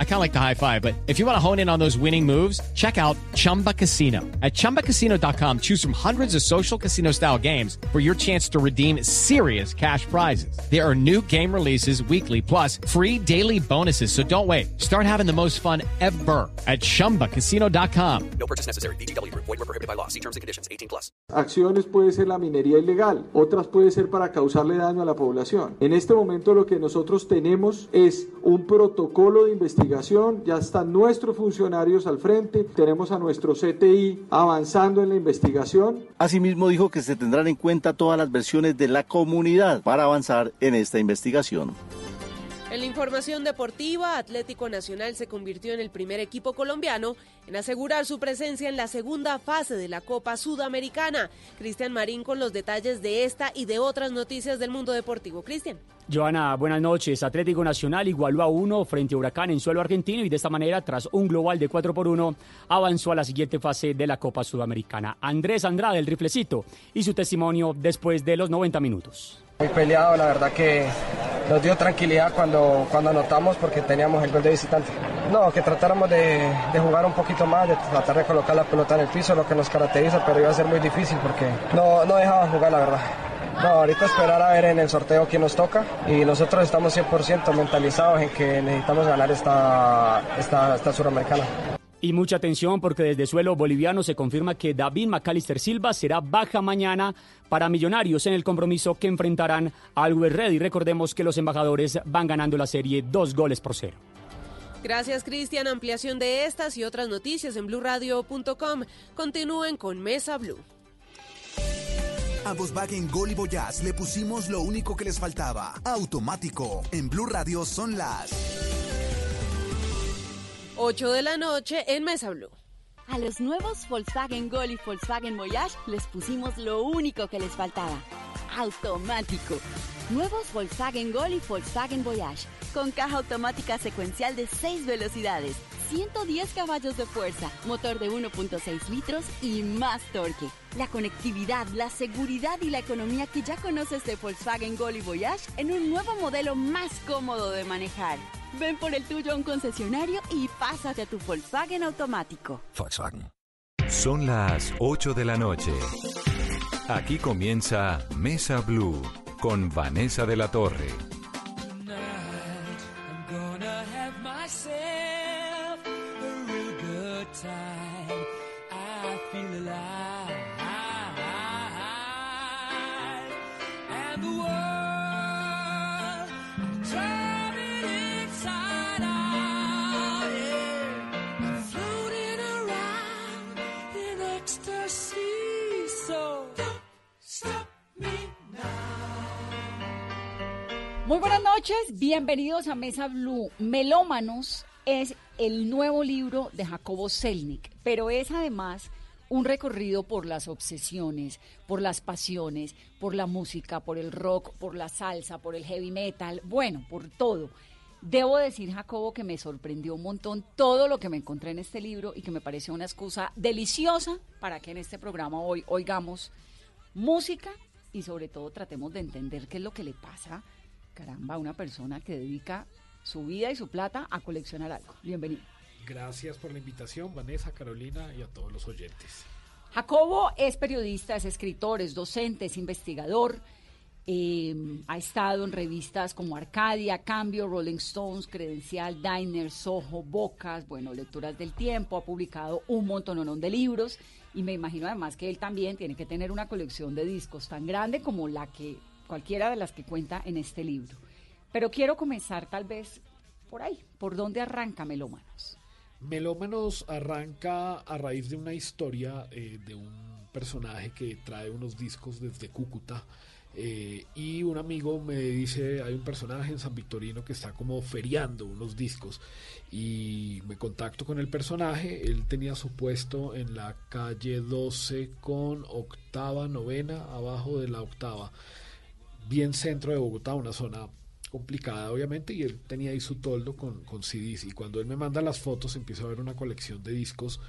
I kind of like the high five, but if you want to hone in on those winning moves, check out Chumba Casino. At ChumbaCasino.com, choose from hundreds of social casino style games for your chance to redeem serious cash prizes. There are new game releases weekly, plus free daily bonuses. So don't wait. Start having the most fun ever at ChumbaCasino.com. No purchase necessary. BGW. Void were prohibited by law. See terms and conditions. 18 plus. Acciones puede ser la minería ilegal. Otras puede ser para causarle daño a la población. En este momento lo que nosotros tenemos es un protocolo de investigación, ya están nuestros funcionarios al frente, tenemos a nuestro CTI avanzando en la investigación. Asimismo dijo que se tendrán en cuenta todas las versiones de la comunidad para avanzar en esta investigación. En la información deportiva, Atlético Nacional se convirtió en el primer equipo colombiano en asegurar su presencia en la segunda fase de la Copa Sudamericana. Cristian Marín con los detalles de esta y de otras noticias del mundo deportivo. Cristian. Joana, buenas noches. Atlético Nacional igualó a uno frente a Huracán en suelo argentino y de esta manera, tras un global de 4 por 1, avanzó a la siguiente fase de la Copa Sudamericana. Andrés Andrade, el riflecito, y su testimonio después de los 90 minutos. Muy peleado, la verdad que nos dio tranquilidad cuando, cuando anotamos porque teníamos el gol de visitante. No, que tratáramos de, jugar un poquito más, de tratar de colocar la pelota en el piso, lo que nos caracteriza, pero iba a ser muy difícil porque no, no dejaban jugar, la verdad. No, ahorita esperar a ver en el sorteo quién nos toca y nosotros estamos 100% mentalizados en que necesitamos ganar esta, esta, esta suramericana. Y mucha atención porque desde suelo boliviano se confirma que David McAllister Silva será baja mañana para Millonarios en el compromiso que enfrentarán al Red. Y recordemos que los embajadores van ganando la serie dos goles por cero. Gracias, Cristian. Ampliación de estas y otras noticias en blurradio.com. Continúen con Mesa Blue. A Volkswagen Gol y Voyage le pusimos lo único que les faltaba. Automático. En Blue Radio son las 8 de la noche en Mesa Blue. A los nuevos Volkswagen Gol y Volkswagen Voyage les pusimos lo único que les faltaba. Automático. Nuevos Volkswagen Gol y Volkswagen Voyage. Con caja automática secuencial de 6 velocidades, 110 caballos de fuerza, motor de 1.6 litros y más torque. La conectividad, la seguridad y la economía que ya conoces de Volkswagen Gol y Voyage en un nuevo modelo más cómodo de manejar. Ven por el tuyo a un concesionario y pásate a tu Volkswagen automático. Volkswagen. Son las 8 de la noche. Aquí comienza Mesa Blue con Vanessa de la Torre. Muy buenas noches, bienvenidos a Mesa Blue. Melómanos es el nuevo libro de Jacobo Selnick, pero es además un recorrido por las obsesiones, por las pasiones, por la música, por el rock, por la salsa, por el heavy metal, bueno, por todo. Debo decir, Jacobo, que me sorprendió un montón todo lo que me encontré en este libro y que me pareció una excusa deliciosa para que en este programa hoy oigamos música y sobre todo tratemos de entender qué es lo que le pasa caramba, una persona que dedica su vida y su plata a coleccionar algo. Bienvenido. Gracias por la invitación, Vanessa, Carolina y a todos los oyentes. Jacobo es periodista, es escritor, es docente, es investigador. Em, ha estado en revistas como Arcadia, Cambio, Rolling Stones, Credencial, Diner, Soho, Bocas, bueno, Lecturas del Tiempo, ha publicado un montón de libros y me imagino además que él también tiene que tener una colección de discos tan grande como la que cualquiera de las que cuenta en este libro. Pero quiero comenzar tal vez por ahí, por dónde arranca Melómanos. Melómanos arranca a raíz de una historia eh, de un personaje que trae unos discos desde Cúcuta. Eh, y un amigo me dice, hay un personaje en San Victorino que está como feriando unos discos y me contacto con el personaje, él tenía su puesto en la calle 12 con octava, novena, abajo de la octava bien centro de Bogotá, una zona complicada obviamente, y él tenía ahí su toldo con, con CDs. Y cuando él me manda las fotos, empiezo a ver una colección de discos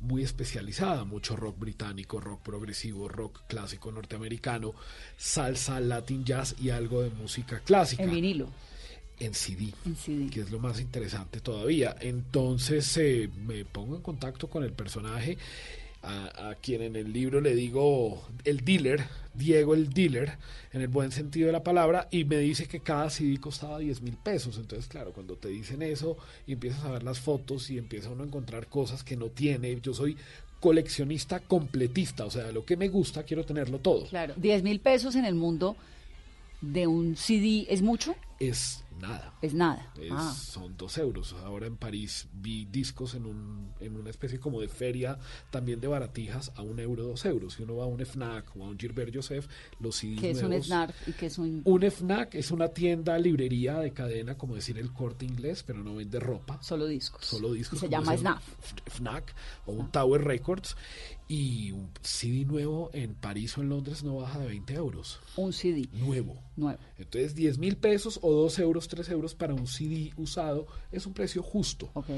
muy especializada, mucho rock británico, rock progresivo, rock clásico norteamericano, salsa, latin jazz y algo de música clásica. En vinilo. En CD, En CD. que es lo más interesante todavía. Entonces eh, me pongo en contacto con el personaje a, a quien en el libro le digo el dealer, Diego el dealer, en el buen sentido de la palabra, y me dice que cada CD costaba 10 mil pesos. Entonces, claro, cuando te dicen eso y empiezas a ver las fotos y empieza uno a encontrar cosas que no tiene, yo soy coleccionista completista, o sea, lo que me gusta quiero tenerlo todo. Claro. 10 mil pesos en el mundo de un CD es mucho, Es nada. es nada. Es- Ah. Son dos euros. Ahora en París vi discos en, un, en una especie como de feria también de baratijas a un euro, dos euros. Si uno va a un FNAC o a un Gilbert Joseph, los CDs es un nuevos- snark y que es un... Un FNAC es una tienda, librería de cadena, como decir el corte inglés, pero no vende ropa. Solo discos. Solo discos. Y se llama es el SNAF. F- FNAC o un Tower Records. Y un CD nuevo en París o en Londres no baja de 20 euros. Un CD Nuevo. Nuevo. Entonces 10 mil pesos o 2 euros, 3 euros para un CD usado es un precio justo. Ok.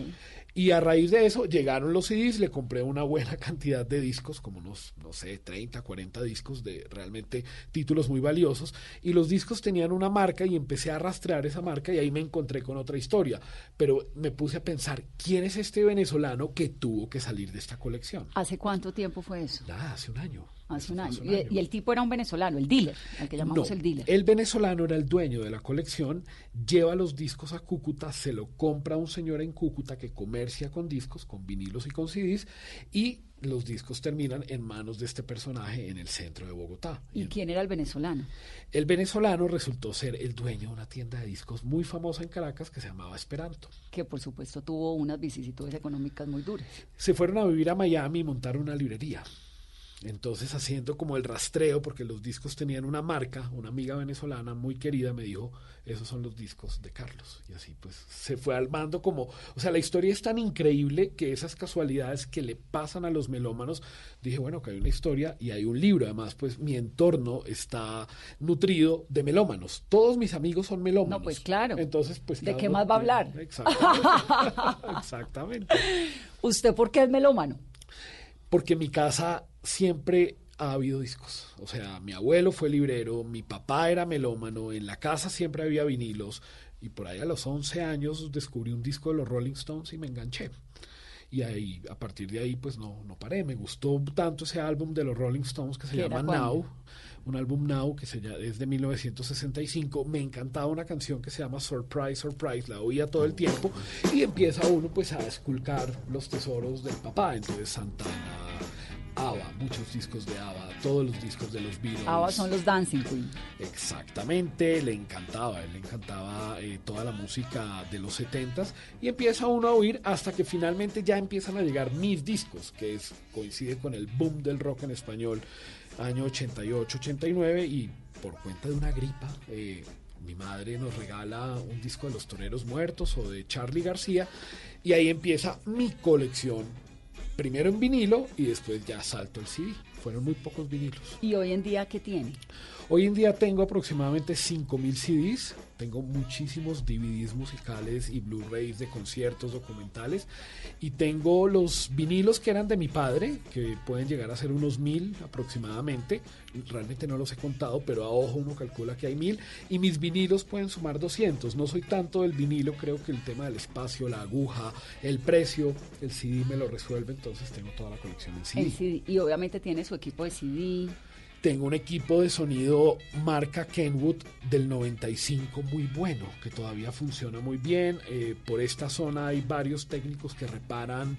Y a raíz de eso llegaron los CDs, le compré una buena cantidad de discos, como unos, no sé, 30, 40 discos de realmente títulos muy valiosos. Y los discos tenían una marca y empecé a rastrear esa marca y ahí me encontré con otra historia. Pero me puse a pensar, ¿quién es este venezolano que tuvo que salir de esta colección? ¿Hace cuánto tiempo fue eso? Nada, hace un año. Hace un año. Hace un Y, año. y el tipo era un venezolano, el dealer, al que llamamos No, el dealer. El venezolano era el dueño de la colección, lleva los discos a Cúcuta, se lo compra un señor en Cúcuta que comercia con discos, con vinilos y con CDs, y los discos terminan en manos de este personaje en el centro de Bogotá. ¿Y quién era el venezolano? El venezolano resultó ser el dueño de una tienda de discos muy famosa en Caracas que se llamaba Esperanto. Que por supuesto tuvo unas vicisitudes económicas muy duras. se fueron a vivir a Miami y montaron una librería. Entonces, haciendo como el rastreo, porque los discos tenían una marca, una amiga venezolana muy querida me dijo, esos son los discos de Carlos. Y así pues se fue armando como, o sea, la historia es tan increíble que esas casualidades que le pasan a los melómanos, dije, bueno, que hay una historia y hay un libro. Además, pues mi entorno está nutrido de melómanos. Todos mis amigos son melómanos. No, pues claro. Entonces, pues... ¿De qué más va a hablar? Exactamente. Exactamente. ¿Usted por qué es melómano? Porque mi casa siempre ha habido discos. O sea, mi abuelo fue librero, mi papá era melómano, en la casa siempre había vinilos. Y por ahí a los 11 años descubrí un disco de los Rolling Stones y me enganché. Y ahí, a partir de ahí, pues no, no paré. Me gustó tanto ese álbum de los Rolling Stones que se ¿Qué era llama? Now. Un álbum Now que se llama, es de 1965. Me encantaba una canción que se llama Surprise, Surprise. La oía todo el tiempo. Y empieza uno pues a esculcar los tesoros del papá. Entonces Santana, ABBA, muchos discos de ABBA, todos los discos de los Beatles. ABBA son los Dancing Queen. Exactamente, le encantaba, él le encantaba eh, toda la música de los 70s y empieza uno a oír hasta que finalmente ya empiezan a llegar mis discos, que es, coincide con el boom del rock en español, año 88-89 y por cuenta de una gripa. eh, mi madre nos regala un disco de Los Toreros Muertos o de Charlie García y ahí empieza mi colección, primero en vinilo y después ya salto el CD. Fueron muy pocos vinilos. ¿Y hoy en día qué tiene? Hoy en día tengo aproximadamente 5.000 CDs, tengo muchísimos DVDs musicales y Blu-rays de conciertos, documentales, y tengo los vinilos que eran de mi padre, que pueden llegar a ser unos 1.000 aproximadamente, realmente no los he contado, pero a ojo uno calcula que hay 1.000, y mis vinilos pueden sumar 200, no soy tanto del vinilo, creo que el tema del espacio, la aguja, el precio, el CD me lo resuelve, entonces tengo toda la colección en CD. El CD. Y obviamente tiene su equipo de CD. Tengo un equipo de sonido marca Kenwood del 95 muy bueno, que todavía funciona muy bien. Eh, por esta zona hay varios técnicos que reparan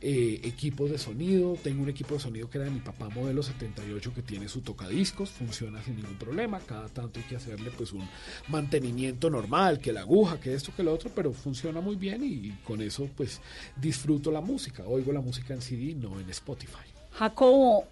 eh, equipos de sonido. Tengo un equipo de sonido que era de mi papá modelo 78 que tiene su tocadiscos, funciona sin ningún problema. Cada tanto hay que hacerle pues un mantenimiento normal, que la aguja, que esto, que lo otro, pero funciona muy bien y, con eso pues disfruto la música. Oigo la música en CD, no en Spotify. Jacobo,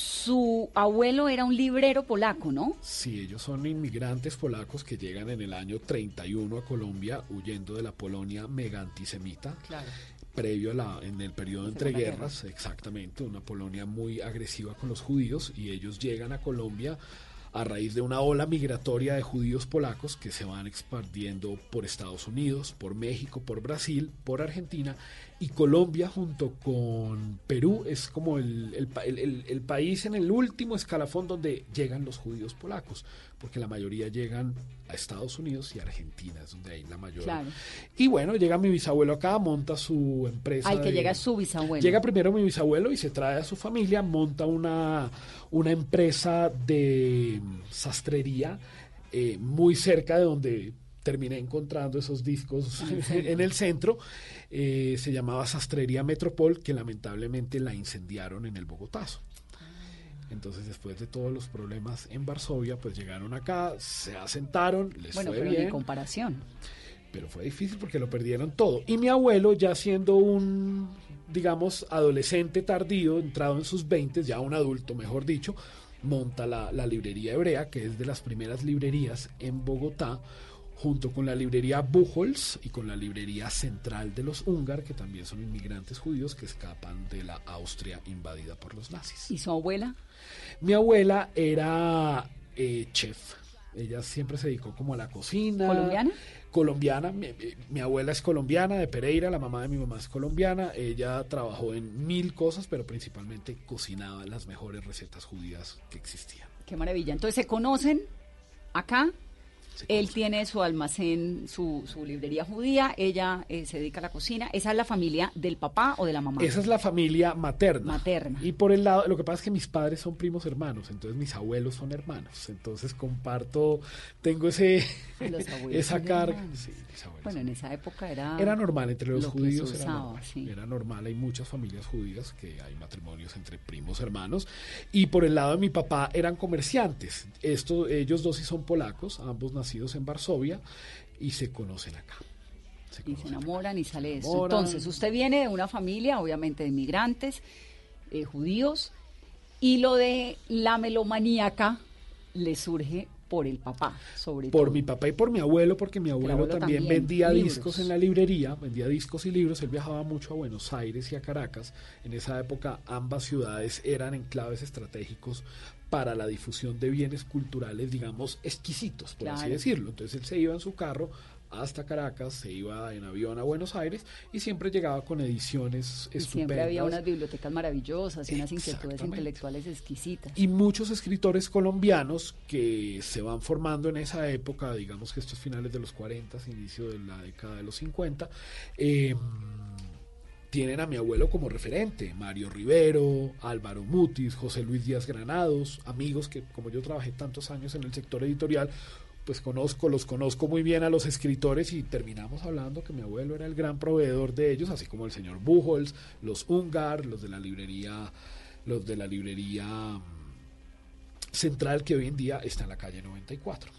su abuelo era un librero polaco, ¿no? Sí, ellos son inmigrantes polacos que llegan en el año 31 a Colombia huyendo de la Polonia mega antisemita. Claro. Previo a la, en el periodo entre Segunda Guerra. guerras, exactamente, una Polonia muy agresiva con los judíos y ellos llegan a Colombia a raíz de una ola migratoria de judíos polacos que se van expandiendo por Estados Unidos, por México, por Brasil, por Argentina y Colombia junto con Perú es como el, el, el, el, país en el último escalafón donde llegan los judíos polacos, porque la mayoría llegan a Estados Unidos y Argentina, es donde hay la mayoría. Y bueno, llega mi bisabuelo acá, monta su empresa. Ay, que llega su bisabuelo. Llega primero mi bisabuelo y se trae a su familia, monta una, una empresa de sastrería eh, muy cerca de donde terminé encontrando esos discos en el centro. Eh, se llamaba Sastrería Metropol, que lamentablemente la incendiaron en el Bogotazo. Entonces, después de todos los problemas en Varsovia, pues llegaron acá, se asentaron, les bueno, fue pero bien. en comparación. Pero fue difícil porque lo perdieron todo. Y mi abuelo, ya siendo un, digamos, adolescente tardío, entrado en sus 20, ya un adulto, mejor dicho, monta la, la librería hebrea, que es de las primeras librerías en Bogotá, junto con la librería Buchholz y con la librería central de los húngaros, que también son inmigrantes judíos que escapan de la Austria invadida por los nazis. ¿Y su abuela? Mi abuela era eh, chef. Ella siempre se dedicó como a la cocina. ¿Colombiana? Colombiana. Mi, mi, abuela es colombiana, de Pereira, la mamá de mi mamá es colombiana. Ella trabajó en mil cosas, pero principalmente cocinaba las mejores recetas judías que existían. Qué maravilla. Entonces, ¿se conocen acá? Él tiene su almacén, su, su librería judía, ella eh, se dedica a la cocina. ¿Esa es la familia del papá o de la mamá? Esa es la familia materna. Materna. Y por el lado, lo que pasa es que mis padres son primos hermanos, entonces mis abuelos son hermanos. Entonces comparto, tengo ese esa carga. Sí, bueno, en esa época era... Era normal, entre los judíos era, normal, era normal. Hay muchas familias judías que hay matrimonios entre primos hermanos. Y por el lado de mi papá eran comerciantes. Esto, ellos dos sí son polacos, ambos nacidos en Varsovia y se conocen acá. Se y se enamoran y sale eso. Entonces, usted viene de una familia, obviamente, de inmigrantes, eh, judíos, y lo de la melomaníaca le surge por el papá, sobre por todo. mi papá y por mi abuelo, porque mi abuelo, abuelo también, también, vendía libros. discos en la librería, vendía discos y libros. Él viajaba mucho a Buenos Aires y a Caracas. En esa época ambas ciudades eran enclaves estratégicos para la difusión de bienes culturales, digamos, exquisitos, por así decirlo. Entonces él se iba en su carro hasta Caracas, se iba en avión a Buenos Aires y siempre llegaba con ediciones Y estupendas. siempre había unas bibliotecas maravillosas y unas inquietudes intelectuales exquisitas. y muchos escritores colombianos que se van formando en esa época, digamos que estos finales de los 40, inicio de la década de los 50, eh, tienen a mi abuelo como referente, Mario Rivero, Álvaro Mutis, José Luis Díaz Granados, amigos que como yo trabajé tantos años en el sector editorial, pues conozco, los conozco muy bien a los escritores y terminamos hablando que mi abuelo era el gran proveedor de ellos, así como el señor Buchholz, los Ungar, los de la librería, los de la librería mm, central que hoy en día está en la calle 94.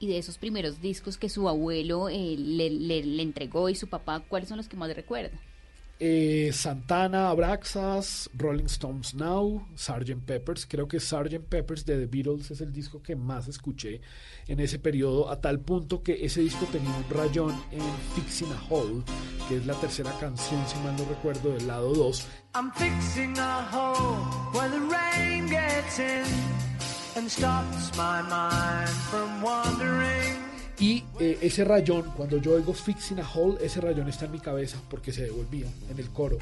Y de esos primeros discos que su abuelo eh, le, le- le entregó y su papá, ¿cuáles son los que más recuerda? Eh, Santana, Abraxas, Rolling Stones Now, Sgt. Peppers. Creo que Sgt. Peppers de The Beatles es el disco que más escuché en ese periodo, a tal punto que ese disco tenía un rayón en Fixing a Hole, que es la tercera canción, si mal no recuerdo, del lado 2. I'm fixing a hole where the rain gets in and stops my mind from wandering. Y eh, ese rayón, cuando yo oigo Fixing a Hole, ese rayón está en mi cabeza porque se devolvía en el coro.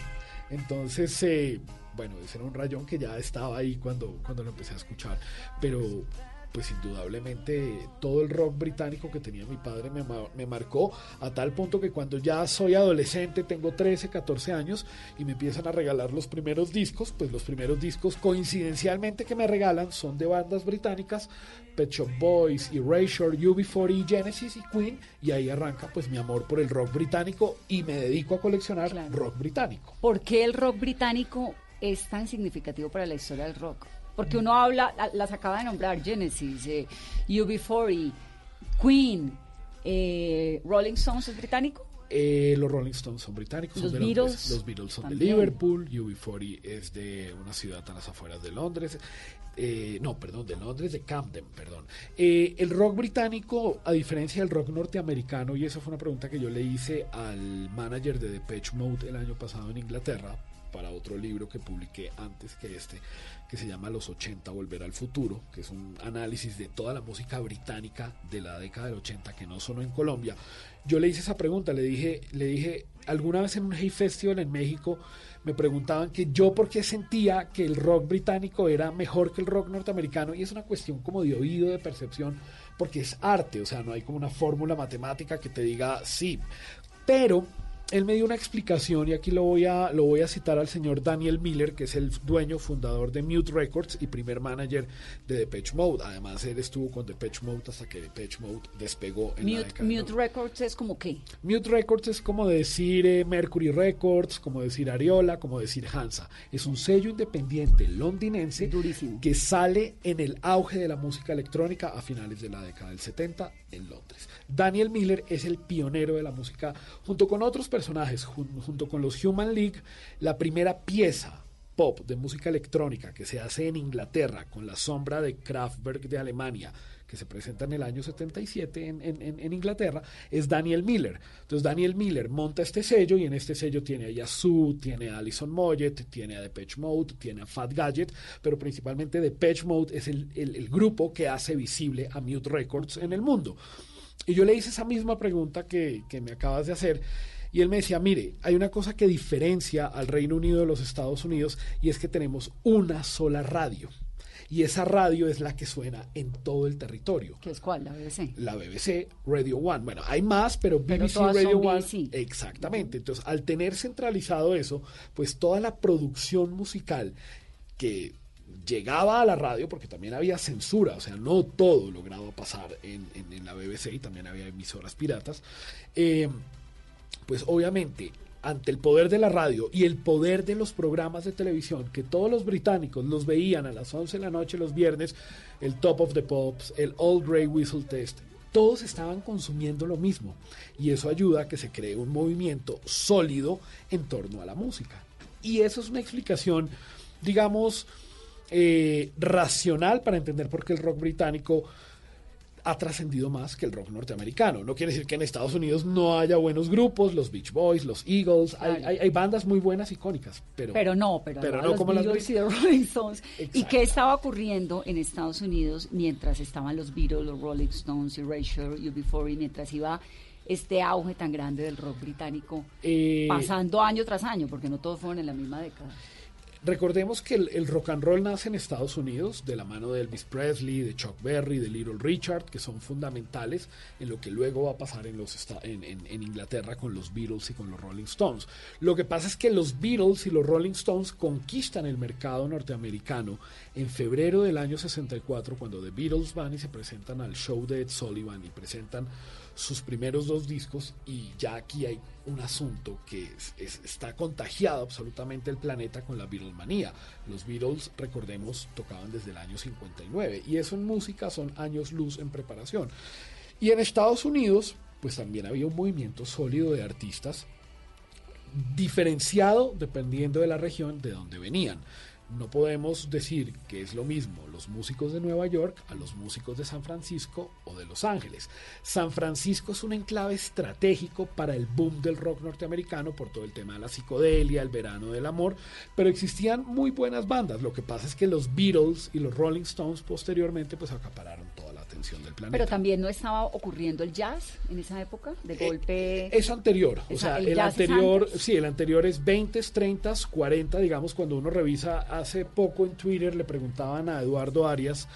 Entonces, eh, bueno, ese era un rayón que ya estaba ahí cuando, cuando lo empecé a escuchar. Pero, pues indudablemente, todo el rock británico que tenía mi padre me, ma- me marcó a tal punto que cuando ya soy adolescente, tengo 13, 14 años, y me empiezan a regalar los primeros discos, pues los primeros discos coincidencialmente que me regalan son de bandas británicas, Pet Shop Boys, Erasure, UB40, Genesis y Queen, y ahí arranca pues mi amor por el rock británico y me dedico a coleccionar rock británico. ¿Por qué el rock británico es tan significativo para la historia del rock? Porque uno habla, la- las acaba de nombrar, Genesis, eh, UB40, Queen, eh, Rolling Stones es británico. Eh, los Rolling Stones son británicos, son Los de Beatles Londres. Los Beatles son de. Liverpool, UB40 es de una ciudad a las afueras de Londres. Eh, no, perdón, de Londres, de Camden, perdón. Eh, el rock británico, a diferencia del rock norteamericano, y esa fue una pregunta que yo le hice al manager de Depeche Mode el año pasado en Inglaterra, para otro libro que publiqué antes que este, que se llama Los 80 Volver al Futuro, que es un análisis de toda la música británica de la década del 80 que no sonó en Colombia. Yo le hice esa pregunta, le dije, le dije, alguna vez en un Hey Festival en México me preguntaban que yo por qué sentía que el rock británico era mejor que el rock norteamericano y es una cuestión como de oído, de percepción, porque es arte, o sea, no hay como una fórmula matemática que te diga sí, pero él me dio una explicación y aquí lo voy a lo voy a citar al señor Daniel Miller, que es el dueño fundador de Mute Records y primer manager de Depeche Mode. Además, él estuvo con Depeche Mode hasta que Depeche Mode despegó en la Mute, década. Mute Records es como qué? Mute Records es como decir eh, Mercury Records, como decir Ariola, como decir Hansa. Es un sello independiente londinense que sale en el auge de la música electrónica a finales de la década del 70 en Londres. Daniel Miller es el pionero de la música junto con otros personajes, jun- junto con los Human League, la primera pieza pop de música electrónica que se hace en Inglaterra con la sombra de Kraftwerk de Alemania que se presenta en el año 77 en, en- en- en Inglaterra, es Daniel Miller. Entonces Daniel Miller monta este sello y en este sello tiene a Yazoo, tiene a Alison Moyet, tiene a Depeche Mode, tiene a Fat Gadget, pero principalmente Depeche Mode es el, el- el grupo que hace visible a Mute Records en el mundo. Y yo le hice esa misma pregunta que, que me acabas de hacer. Y él me decía, mire, hay una cosa que diferencia al Reino Unido de los Estados Unidos y es que tenemos una sola radio. Y esa radio es la que suena en todo el territorio. ¿Qué es cuál? La BBC. La BBC, Radio One. Bueno, hay más, pero Pero BBC todas Radio son One. BBC. Exactamente. Entonces, al tener centralizado eso, pues toda la producción musical que llegaba a la radio, porque también había censura, o sea, no todo lograba pasar en, en- en la BBC y también había emisoras piratas, eh, pues obviamente ante el poder de la radio y el poder de los programas de televisión, que todos los británicos los veían a las 11 de la noche los viernes, el Top of the Pops, el Old Grey Whistle Test, todos estaban consumiendo lo mismo. Y eso ayuda a que se cree un movimiento sólido en torno a la música. Y eso es una explicación, digamos, eh, racional para entender por qué el rock británico ha trascendido más que el rock norteamericano. No quiere decir que en Estados Unidos no haya buenos grupos, los Beach Boys, los Eagles, hay, Claro. hay- hay bandas muy buenas icónicas, pero, Pero no, pero, pero no, no los como las Beatles y Beatles. los Rolling Stones. ¿Y qué estaba ocurriendo en Estados Unidos mientras estaban los Beatles, los Rolling Stones, Erasure, UB40, y mientras iba este auge tan grande del rock británico, Eh, pasando año tras año, porque no todos fueron en la misma década? Recordemos que el, rock and roll nace en Estados Unidos de la mano de Elvis Presley, de Chuck Berry, de Little Richard, que son fundamentales en lo que luego va a pasar en, los, en Inglaterra con los Beatles y con los Rolling Stones. Lo que pasa es que los Beatles y los Rolling Stones conquistan el mercado norteamericano en febrero del año 64, cuando The Beatles van y se presentan al show de Ed Sullivan y presentan sus primeros dos discos y ya aquí hay un asunto que es- es- está contagiado absolutamente el planeta con la Beatlemanía. Los Beatles, recordemos, tocaban desde el año 59 y eso en música son años luz en preparación. Y en Estados Unidos, pues también había un movimiento sólido de artistas diferenciado dependiendo de la región de donde venían. No podemos decir que es lo mismo los músicos de Nueva York a los músicos de San Francisco o de Los Ángeles. San Francisco es un enclave estratégico para el boom del rock norteamericano por todo el tema de la psicodelia, el verano del amor, pero existían muy buenas bandas. Lo que pasa es que los Beatles y los Rolling Stones posteriormente pues acapararon toda la atención del planeta. Pero también no estaba ocurriendo el jazz en esa época, de golpe. Es anterior, o sea, el anterior, sí, el anterior es 20, 30, 40, digamos, cuando uno revisa, hace poco en Twitter le preguntaban a Eduardo Arias,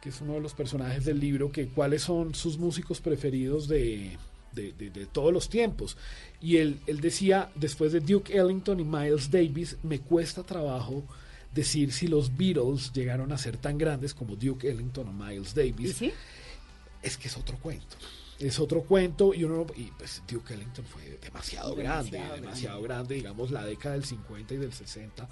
que es uno de los personajes del libro, que cuáles son sus músicos preferidos de, de, de- de todos los tiempos. Y él, él decía, después de Duke Ellington y Miles Davis, me cuesta trabajo decir si los Beatles llegaron a ser tan grandes como Duke Ellington o Miles Davis. Es que es otro cuento. Es otro cuento y uno y pues Duke Ellington fue demasiado, grande, Demasiado demasiado grande, digamos la década del 50 y del 60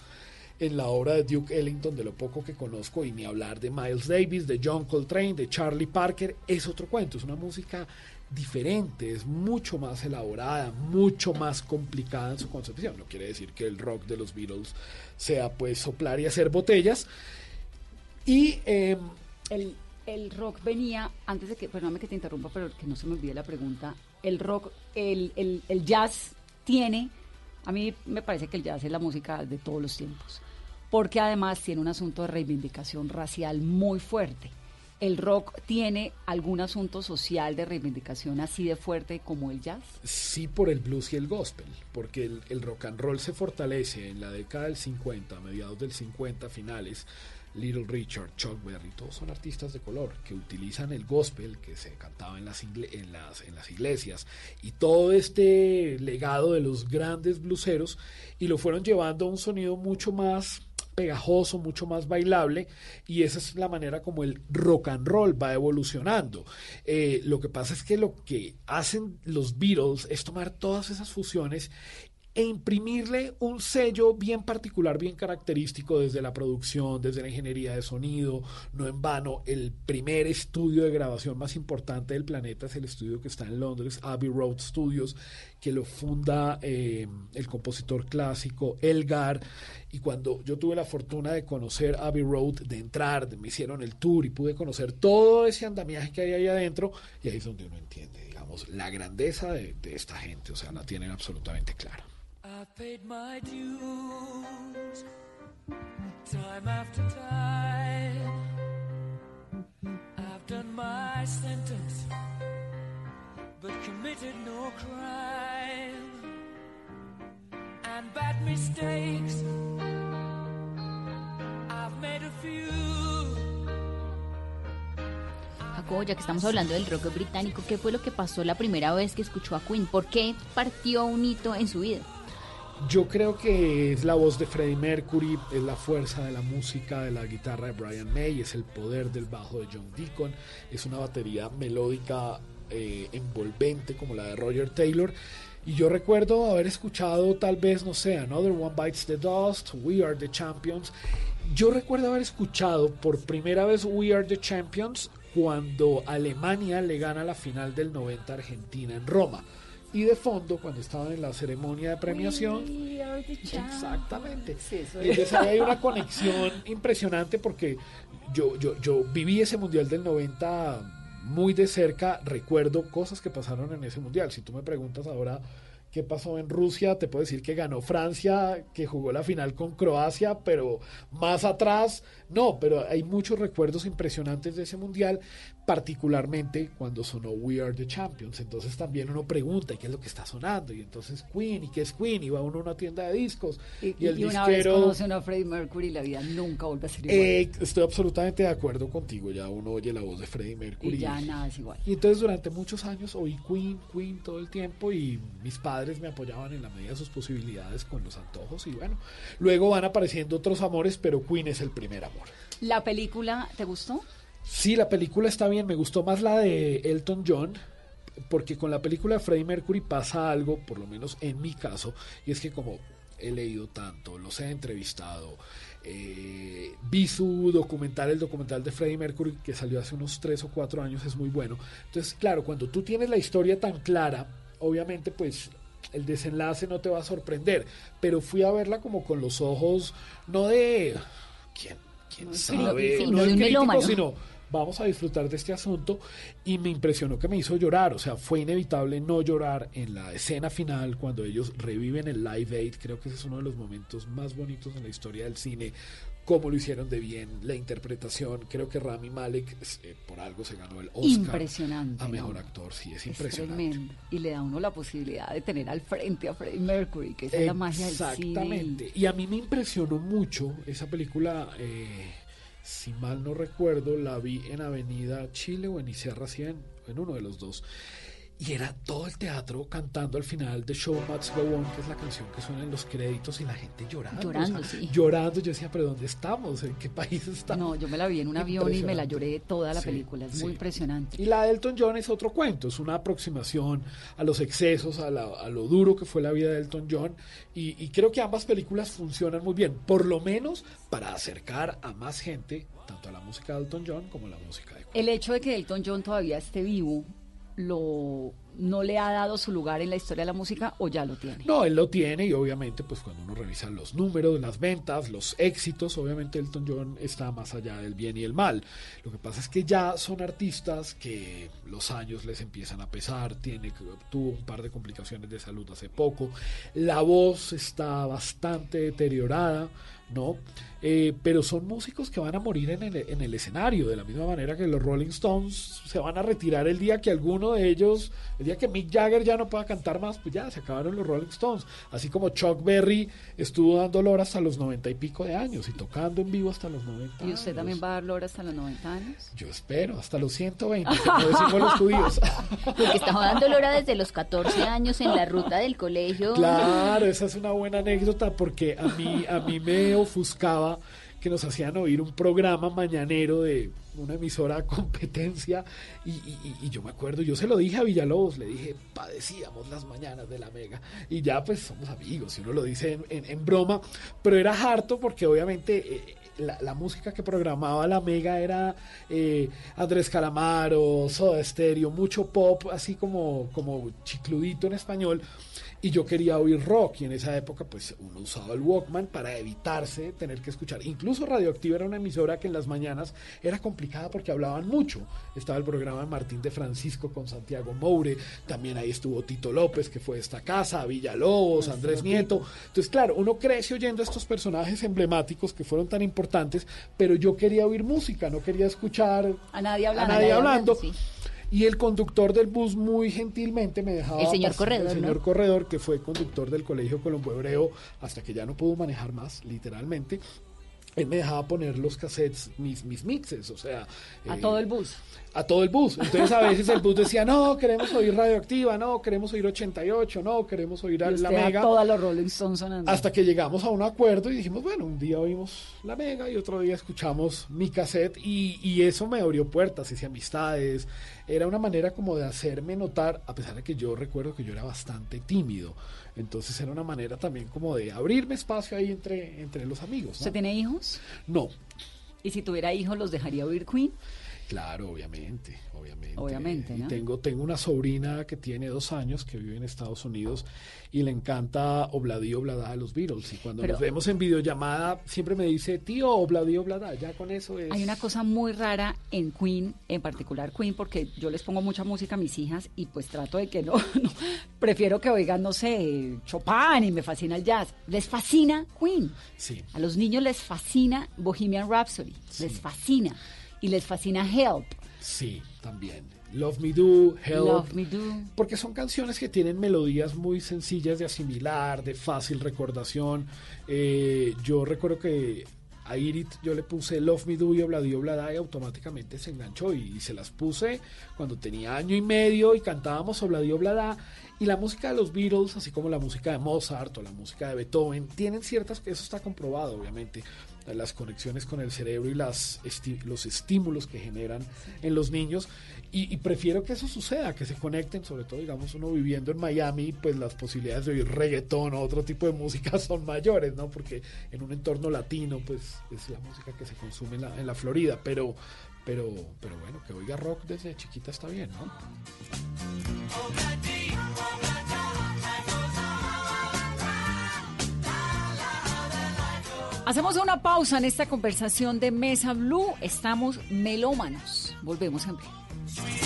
en la obra de Duke Ellington, de lo poco que conozco, y ni hablar de Miles Davis, de John Coltrane, de Charlie Parker, es otro cuento, es una música diferente, es mucho más elaborada, mucho más complicada en su concepción. No quiere decir que el rock de los Beatles sea pues soplar y hacer botellas. Y em, El, el rock venía, antes de que, perdóname que te interrumpa, pero que no se me olvide la pregunta, el rock, el, el, el jazz tiene A mí me parece que el jazz es la música de todos los tiempos, porque además tiene un asunto de reivindicación racial muy fuerte. ¿El rock tiene algún asunto social de reivindicación así de fuerte como el jazz? Sí por el blues y el gospel, porque el, rock and roll se fortalece en la década del 50, mediados del 50, finales. Little Richard, Chuck Berry, todos son artistas de color que utilizan el gospel que se cantaba en las iglesias y todo este legado de los grandes bluseros y lo fueron llevando a un sonido mucho más pegajoso, mucho más bailable y esa es la manera como el rock and roll va evolucionando. Eh, lo que pasa es que lo que hacen los Beatles es tomar todas esas fusiones e imprimirle un sello bien particular, bien característico desde la producción, desde la ingeniería de sonido. No en vano, el primer estudio de grabación más importante del planeta es el estudio que está en Londres, Abbey Road Studios, que lo funda eh, el compositor clásico Elgar. Y cuando yo tuve la fortuna de conocer Abbey Road, de entrar, me hicieron el tour y pude conocer todo ese andamiaje que hay ahí adentro, y ahí es donde uno entiende, digamos, la grandeza de, esta gente, o sea, la tienen absolutamente clara. I've paid my dues time after time. I've my sentence, but committed no crime. And bad mistakes, I've made a few. Jacobo, ya que estamos hablando del rock británico, ¿qué fue lo que pasó la primera vez que escuchó a Queen? ¿Por qué partió un hito en su vida? Yo creo que es la voz de Freddie Mercury, es la fuerza de la música, de la guitarra de Brian May, es el poder del bajo de John Deacon, es una batería melódica eh, envolvente como la de Roger Taylor. Y yo recuerdo haber escuchado tal vez, no sé, Another One Bites the Dust, We Are the Champions. Yo recuerdo haber escuchado por primera vez We Are the Champions cuando Alemania le gana la final del 90 a Argentina en Roma. Y de fondo, cuando estaban en la ceremonia de premiación, exactamente. Y entonces ahí hay una conexión impresionante porque yo, yo, yo viví ese mundial del 90 muy de cerca, recuerdo cosas que pasaron en ese mundial. Si tú me preguntas ahora qué pasó en Rusia, te puedo decir que ganó Francia, que jugó la final con Croacia, pero más atrás, no, pero hay muchos recuerdos impresionantes de ese mundial, particularmente cuando sonó We Are the Champions. Entonces también uno pregunta, ¿y qué es lo que está sonando? Y entonces Queen, ¿y qué es Queen? Y va uno a una tienda de discos. Y, Y, el y una vez disquero... conoce uno a Freddie Mercury, la vida nunca vuelve a ser igual. Eh, estoy absolutamente de acuerdo contigo. Ya uno oye la voz de Freddie Mercury. y ya nada es igual. Y entonces durante muchos años oí Queen, Queen todo el tiempo y mis padres me apoyaban en la medida de sus posibilidades con los antojos y bueno, luego van apareciendo otros amores, pero Queen es el primer amor. ¿La película te gustó? Sí, la película está bien, me gustó más la de Elton John, porque con la película de Freddie Mercury pasa algo, por lo menos en mi caso, y es que como he leído tanto, los he entrevistado, eh, vi su documental, el documental de Freddie Mercury, que salió hace unos tres o cuatro años, es muy bueno. Entonces, claro, cuando tú tienes la historia tan clara, obviamente pues el desenlace no te va a sorprender, pero fui a verla como con los ojos, no de... ¿Quién, quién sabe? no no de de un crítico, melómano. sino vamos a disfrutar de este asunto y me impresionó que me hizo llorar, o sea, fue inevitable no llorar en la escena final cuando ellos reviven el Live Aid, creo que ese es uno de los momentos más bonitos en la historia del cine, cómo lo hicieron de bien, la interpretación, creo que Rami Malek eh, por algo se ganó el Oscar Impresionante, a mejor ¿no? actor, sí, es Es impresionante. tremendo. Y le da a uno la posibilidad de tener al frente a Freddie Mercury, que esa es la magia del cine. Exactamente. Y a mí me impresionó mucho esa película, eh, si mal no recuerdo, la vi en Avenida Chile o en Iserra 100, en uno de los dos. Y era todo el teatro cantando al final de Show Must Go On, que es la canción que suena en los créditos y la gente llorando. Llorando, o sea, sí. Llorando, yo decía, pero ¿dónde estamos? ¿En qué país estamos? No, yo me la vi en un avión y me la lloré toda la Sí, película. Es sí. muy impresionante. Y la de Elton John es otro cuento, es una aproximación a los excesos, a, la- a lo duro que fue la vida de Elton John. Y, y creo que ambas películas funcionan muy bien, por lo menos para acercar a más gente, tanto a la música de Elton John como a la música de El hecho de que Elton John todavía esté vivo lo no le ha dado su lugar en la historia de la música o ya lo tiene? No, él lo tiene y obviamente pues cuando uno revisa los números, las ventas, los éxitos, obviamente Elton John está más allá del bien y el mal. Lo que pasa es que ya son artistas que los años les empiezan a pesar, tiene, tuvo un par de complicaciones de salud hace poco, la voz está bastante deteriorada, ¿no? Eh, pero son músicos que van a morir en el, en el escenario, de la misma manera que los Rolling Stones se van a retirar el día que alguno de ellos, el día que Mick Jagger ya no pueda cantar más, pues ya se acabaron los Rolling Stones. Así como Chuck Berry estuvo dando lora hasta los noventa y pico de años y tocando en vivo hasta los 90. ¿Y usted también va a dar lora hasta los 90 años? Yo espero, hasta los 120, como decimos los judíos. Porque estaba dando lora desde los 14 años en la ruta del colegio. Claro, esa es una buena anécdota porque a mí, a mí me ofuscaba que nos hacían oír un programa mañanero de una emisora competencia. Y, yo me acuerdo, yo se lo dije a Villalobos, le dije, padecíamos las mañanas de la Mega y ya pues somos amigos y uno lo dice en, broma, pero era harto porque obviamente eh, la, la música que programaba la Mega era eh, Andrés Calamaro, Soda Stereo, mucho pop, así como, como chicludito en español. Y yo quería oír rock y en esa época pues uno usaba el Walkman para evitarse tener que escuchar. Incluso Radioactiva era una emisora que en las mañanas era complicada porque hablaban mucho. Estaba el programa de Martín de Francisco con Santiago Moure, también ahí estuvo Tito López que fue de esta casa, Villalobos, Andrés Nieto. Entonces claro, uno crece oyendo a estos personajes emblemáticos que fueron tan importantes, pero yo quería oír música, no quería escuchar A nadie hablando. a nadie hablando. sí. Y el conductor del bus muy gentilmente me dejaba El señor pasar- Corredor, el señor ¿no? Corredor, que fue conductor del Colegio Colombo Hebreo hasta que ya no pudo manejar más, literalmente. Él me dejaba poner los cassettes, mis, mis mixes, o sea... A eh, todo el bus. A todo el bus. Entonces a veces el bus decía, no, queremos oír radioactiva, no, queremos oír 88, no, queremos oír a la mega. todas los Rolling Stones sonando. Hasta que llegamos a un acuerdo y dijimos, bueno, un día oímos la mega y otro día escuchamos mi cassette y, y eso me abrió puertas, hice amistades. Era una manera como de hacerme notar, a pesar de que yo recuerdo que yo era bastante tímido. Entonces era una manera también como de abrirme espacio ahí entre, entre los amigos. ¿no? ¿Usted tiene hijos? No, ¿Y si tuviera hijos, los dejaría oír Queen? Claro, obviamente, obviamente. Obviamente, Y ¿no? tengo, tengo una sobrina que tiene dos años que vive en Estados Unidos y le encanta Obladí Oblada de los Beatles. Y cuando Pero- nos vemos en videollamada siempre me dice, tío, Obladí Oblada, ya con eso es. Hay una cosa muy rara en Queen, en particular Queen, porque yo les pongo mucha música a mis hijas y pues trato de que no, no, prefiero que oigan, no sé, Chopin y me fascina el jazz. Les fascina Queen. Sí. A los niños les fascina Bohemian Rhapsody, les fascina. Y les fascina Help. Sí, también. Love Me Do, Help. Love Me Do. Porque son canciones que tienen melodías muy sencillas de asimilar, de fácil recordación. Eh, yo recuerdo que a Irit yo le puse Love Me Do y Obladi Oblada y automáticamente se enganchó y, y se las puse cuando tenía año y medio y cantábamos Obladi Oblada. Y la música de los Beatles, así como la música de Mozart o la música de Beethoven, tienen ciertas, eso está comprobado obviamente, las conexiones con el cerebro y las los estímulos que generan en los niños. Y, prefiero que eso suceda, que se conecten, sobre todo, digamos, uno viviendo en Miami, pues las posibilidades de oír reggaetón o otro tipo de música son mayores, ¿no? Porque en un entorno latino, pues es la música que se consume en la, Florida, pero, pero, pero bueno, que oiga rock desde chiquita está bien, ¿no? Hacemos una pausa en esta conversación de Mesa Blue. Estamos melómanos. Volvemos en breve.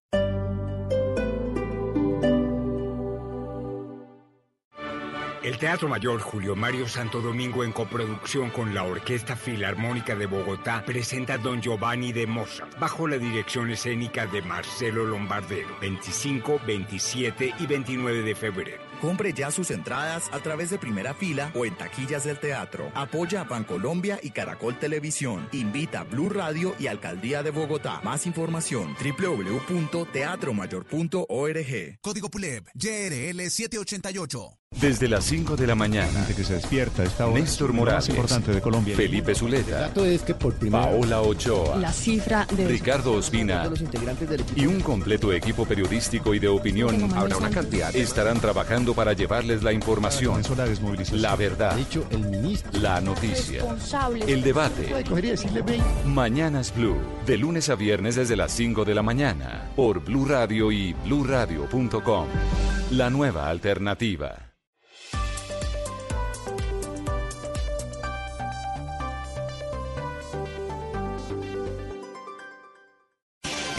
El Teatro Mayor Julio Mario Santo Domingo en coproducción con la Orquesta Filarmónica de Bogotá presenta Don Giovanni de Mozart bajo la dirección escénica de Marcelo Lombardero 25, 27 y 29 de febrero. Compre ya sus entradas a través de primera fila o en taquillas del teatro. Apoya a Bancolombia y Caracol Televisión. Invita a Blue Radio y Alcaldía de Bogotá. Más información www.teatromayor.org. Código PULEB, YRL 788. Desde las 5 de la mañana. que se despierta esta hora. Néstor Morales. más importante de Colombia. Felipe Zuleta. dato es que por primera Paola Ochoa. La cifra de Ricardo Ospina y un completo equipo periodístico y de opinión Habrá una cantidad. estarán trabajando para llevarles la información, la verdad, la noticia, el debate. Mañanas Blue, de lunes a viernes desde las 5 de la mañana, por Blue Radio y bluradio.com. La nueva alternativa.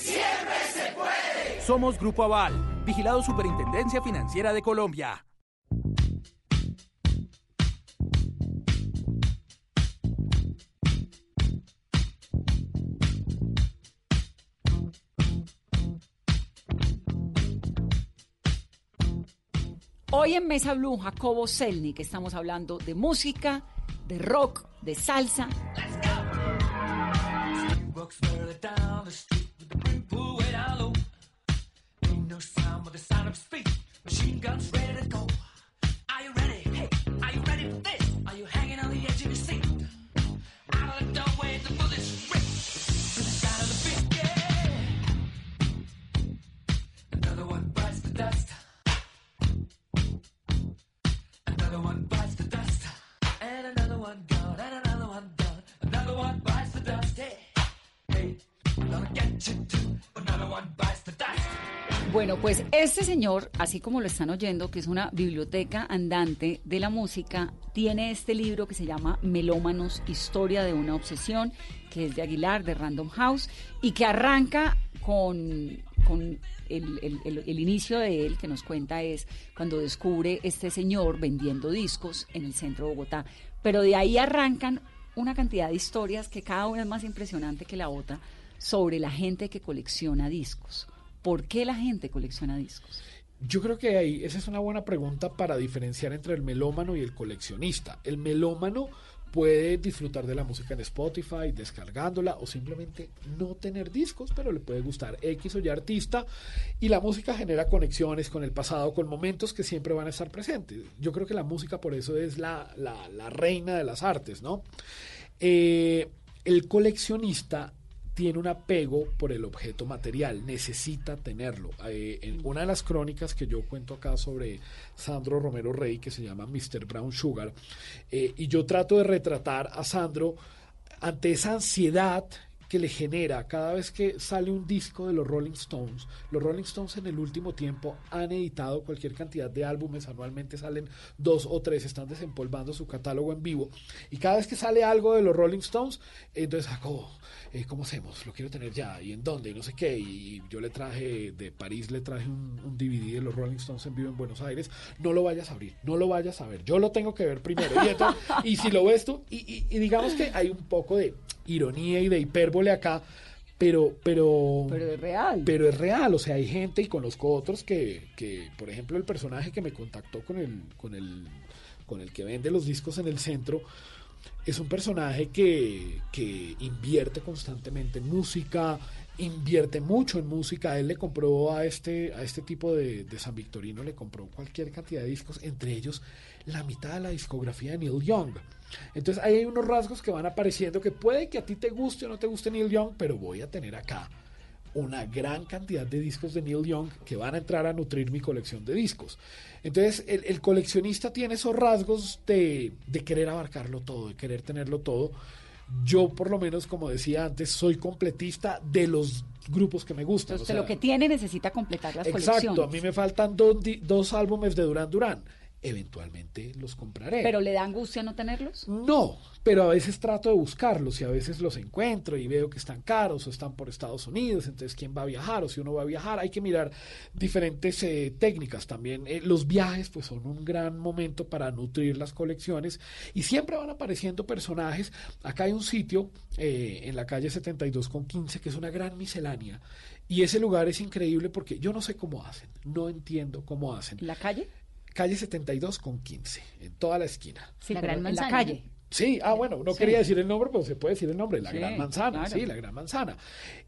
¡Siempre se puede! Somos Grupo Aval, vigilado Superintendencia Financiera de Colombia. Hoy en Mesa Blue, Jacobo Selnik, estamos hablando de música, de rock, de salsa. Walks further sound with the sound of speed. Machine guns ready to go. Are you ready? Hey, are you ready for this? Bueno, pues este señor, así como lo están oyendo, que es una biblioteca andante de la música, tiene este libro que se llama Melómanos, Historia de una Obsesión, que es de Aguilar, de Random House, y que arranca con, con el, el- inicio de él, que nos cuenta es cuando descubre este señor vendiendo discos en el centro de Bogotá. Pero de ahí arrancan una cantidad de historias que cada una es más impresionante que la otra sobre la gente que colecciona discos. ¿Por qué la gente colecciona discos? Yo creo que ahí esa es una buena pregunta para diferenciar entre el melómano y el coleccionista. El melómano puede disfrutar de la música en Spotify, descargándola o simplemente no tener discos, pero le puede gustar X o Y artista y la música genera conexiones con el pasado, con momentos que siempre van a estar presentes. Yo creo que la música por eso es la, reina de las artes, ¿no? Eh, el coleccionista tiene un apego por el objeto material, necesita tenerlo. Eh, en una de las crónicas que yo cuento acá sobre Sandro Romero Rey, que se llama Mr. Brown Sugar, eh, y yo trato de retratar a Sandro ante esa ansiedad que le genera cada vez que sale un disco de los Rolling Stones. Los Rolling Stones en el último tiempo han editado cualquier cantidad de álbumes, anualmente salen dos o tres, están desempolvando su catálogo en vivo. Y cada vez que sale algo de los Rolling Stones, entonces, Jacobo, eh, ¿cómo hacemos? Lo quiero tener ya, ¿y en dónde? Y no sé qué. Y yo le traje, de París le traje un, un DVD de los Rolling Stones en vivo en Buenos Aires. No lo vayas a abrir, no lo vayas a ver. Yo lo tengo que ver primero. Y, entonces- y si lo ves tú, y, y- y digamos que hay un poco de ironía y de hipérbole acá, pero, pero, Pero es real. pero es real, o sea, hay gente y conozco otros que, que, por ejemplo, el personaje que me contactó con el, con el, con el que vende los discos en el centro, es un personaje que, que invierte constantemente en música, invierte mucho en música. Él le compró a este, a este tipo de, de San Victorino, le compró cualquier cantidad de discos, entre ellos la mitad de la discografía de Neil Young. Entonces ahí hay unos rasgos que van apareciendo que puede que a ti te guste o no te guste Neil Young, pero voy a tener acá una gran cantidad de discos de Neil Young que van a entrar a nutrir mi colección de discos. Entonces, el, el coleccionista tiene esos rasgos de, de, querer abarcarlo todo, de querer tenerlo todo. Yo, por lo menos, como decía antes, soy completista de los grupos que me gustan. Entonces, o sea, lo que tiene necesita completar las exacto, colecciones. Exacto, a mí me faltan dos, dos álbumes de Duran Duran eventualmente los compraré. ¿Pero le da angustia no tenerlos? No, pero a veces trato de buscarlos y a veces los encuentro y veo que están caros o están por Estados Unidos, entonces quién va a viajar o si uno va a viajar, hay que mirar diferentes eh, técnicas también. Eh, los viajes pues son un gran momento para nutrir las colecciones y siempre van apareciendo personajes. Acá hay un sitio eh, en la calle 72 con 15 que es una gran miscelánea y ese lugar es increíble porque yo no sé cómo hacen, no entiendo cómo hacen. ¿La calle? Calle 72 con 15, en toda la esquina. Sí, la gran manzana. En la calle. Sí, ah, bueno, no sí. quería decir el nombre, pero se puede decir el nombre, la sí, Gran Manzana, claro. sí, la Gran Manzana.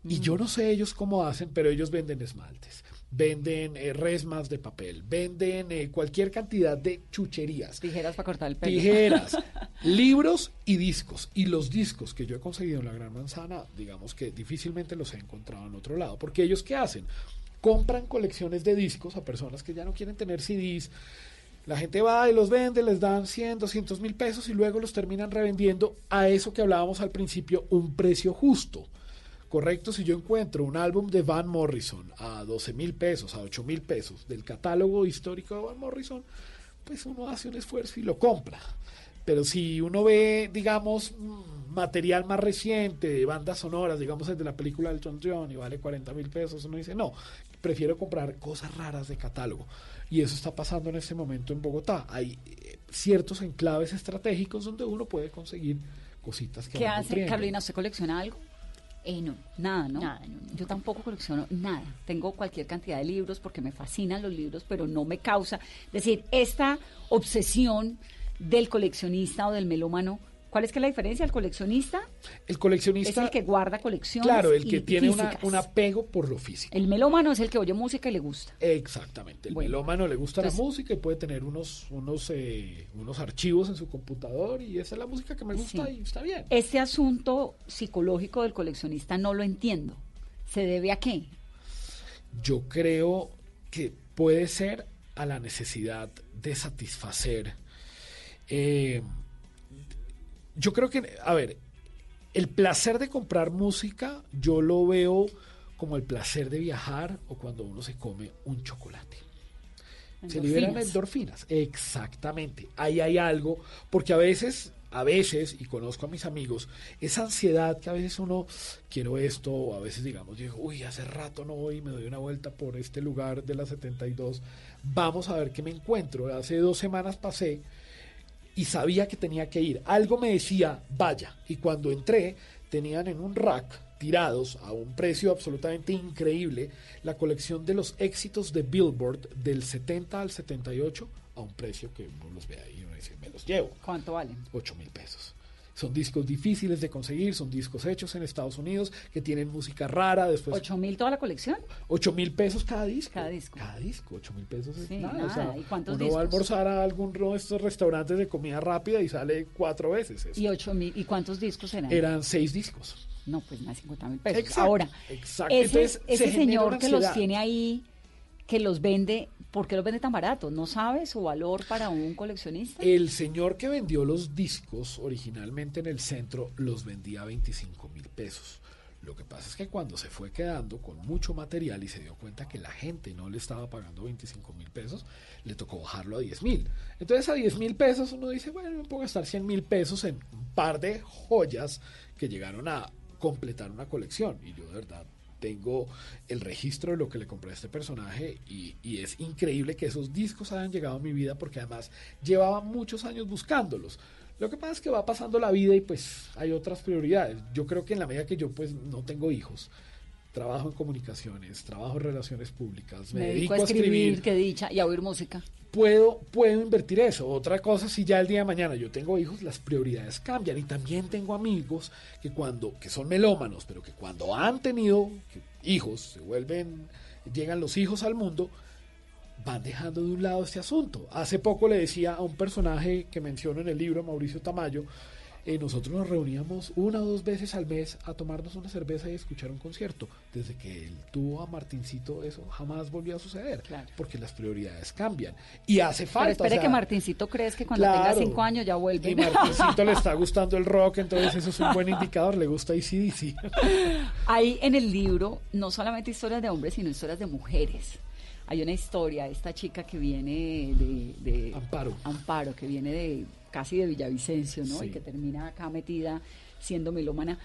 Y mm. yo no sé ellos cómo hacen, pero ellos venden esmaltes, venden eh, resmas de papel, venden eh, cualquier cantidad de chucherías. Tijeras para cortar el pelo. Tijeras, libros y discos. Y los discos que yo he conseguido en la Gran Manzana, digamos que difícilmente los he encontrado en otro lado, porque ellos qué hacen? Compran colecciones de discos a personas que ya no quieren tener CDs. La gente va y los vende, les dan 100, 200 mil pesos y luego los terminan revendiendo a eso que hablábamos al principio, un precio justo. Correcto, si yo encuentro un álbum de Van Morrison a 12 mil pesos, a 8 mil pesos del catálogo histórico de Van Morrison, pues uno hace un esfuerzo y lo compra. Pero si uno ve, digamos, material más reciente, de bandas sonoras, digamos, el de la película del John John y vale 40 mil pesos, uno dice, no, prefiero comprar cosas raras de catálogo. Y eso está pasando en este momento en Bogotá. Hay eh, ciertos enclaves estratégicos donde uno puede conseguir cositas que... ¿Qué hace, Carolina? ¿Usted colecciona algo? Eh, no. Nada, ¿no? Nada, no, no. Yo tampoco colecciono nada. Tengo cualquier cantidad de libros porque me fascinan los libros, pero no me causa. Es decir, esta obsesión del coleccionista o del melómano ¿Cuál es que la diferencia? ¿El coleccionista? El coleccionista. Es el que guarda colecciones. Claro, el que y tiene una, un apego por lo físico. El melómano es el que oye música y le gusta. Exactamente. El Bueno. melómano le gusta Entonces- la música y puede tener unos, unos, eh, unos archivos en su computador y esa es la música que me gusta Sí. y está bien. Este asunto psicológico del coleccionista no lo entiendo. ¿Se debe a qué? Yo creo que puede ser a la necesidad de satisfacer. eh, yo creo que, a ver, el placer de comprar música, yo lo veo como el placer de viajar o cuando uno se come un chocolate. Se liberan Endorfinas. endorfinas, exactamente. Ahí hay algo, porque a veces, a veces, y conozco a mis amigos, esa ansiedad que a veces uno quiero esto, o a veces digamos, digo, uy, hace rato no voy, me doy una vuelta por este lugar de la 72, vamos a ver qué me encuentro. Hace dos semanas pasé y sabía que tenía que ir. Algo me decía, vaya. Y cuando entré, tenían en un rack tirados a un precio absolutamente increíble la colección de los éxitos de Billboard del 70 al 78 a un precio que uno los ve ahí y uno dice, me los llevo. ¿Cuánto valen? 8 mil pesos. Son discos difíciles de conseguir, son discos hechos en Estados Unidos que tienen música rara. Después, ¿Ocho mil toda la colección? 8 mil pesos cada disco. Cada disco. Cada disco, 8 mil pesos es Sí, nada. nada. O sea, ¿Y cuántos uno va a discos? almorzar a algún de estos restaurantes de comida rápida y sale cuatro veces. eso. ¿Y ocho mil? ¿Y cuántos discos eran? Eran seis discos. No, pues más de 50 mil pesos. Exacto, Ahora, exacto. ese, Entonces, se ese señor que los tiene ahí, que los vende, ¿por qué los vende tan baratos? ¿No sabe su valor para un coleccionista? El señor que vendió los discos originalmente en el centro los vendía a 25 mil pesos. Lo que pasa es que cuando se fue quedando con mucho material y se dio cuenta que la gente no le estaba pagando 25 mil pesos, le tocó bajarlo a 10 mil. Entonces a 10 mil pesos uno dice, bueno, me puedo gastar 100 mil pesos en un par de joyas que llegaron a completar una colección. Y yo de verdad tengo el registro de lo que le compré a este personaje y, y es increíble que esos discos hayan llegado a mi vida porque además llevaba muchos años buscándolos. Lo que pasa es que va pasando la vida y pues hay otras prioridades. Yo creo que en la medida que yo pues no tengo hijos, trabajo en comunicaciones, trabajo en relaciones públicas, me, Me dedico dedico a escribir, qué dicha, y a oír música. Puedo, puedo invertir eso. Otra cosa, si ya el día de mañana yo tengo hijos, las prioridades cambian. Y también tengo amigos que cuando, que son melómanos, pero que cuando han tenido hijos, se vuelven, llegan los hijos al mundo, van dejando de un lado este asunto. Hace poco le decía a un personaje que menciono en el libro, Mauricio Tamayo, eh, nosotros nos reuníamos una o dos veces al mes a tomarnos una cerveza y escuchar un concierto. Desde que él tuvo a Martincito, eso jamás volvió a suceder, porque las prioridades cambian. Y hace falta. Pero espere o sea, que Martincito crees que cuando claro. tenga cinco años ya vuelve. Y Martincito le está gustando el rock, entonces eso es un buen indicador, le gusta ACDC. Hay en el libro no solamente historias de hombres, sino historias de mujeres. Hay una historia, esta chica que viene de, de Amparo. Amparo, que viene de casi de Villavicencio, ¿no? Sí. Y que termina acá metida siendo melómana.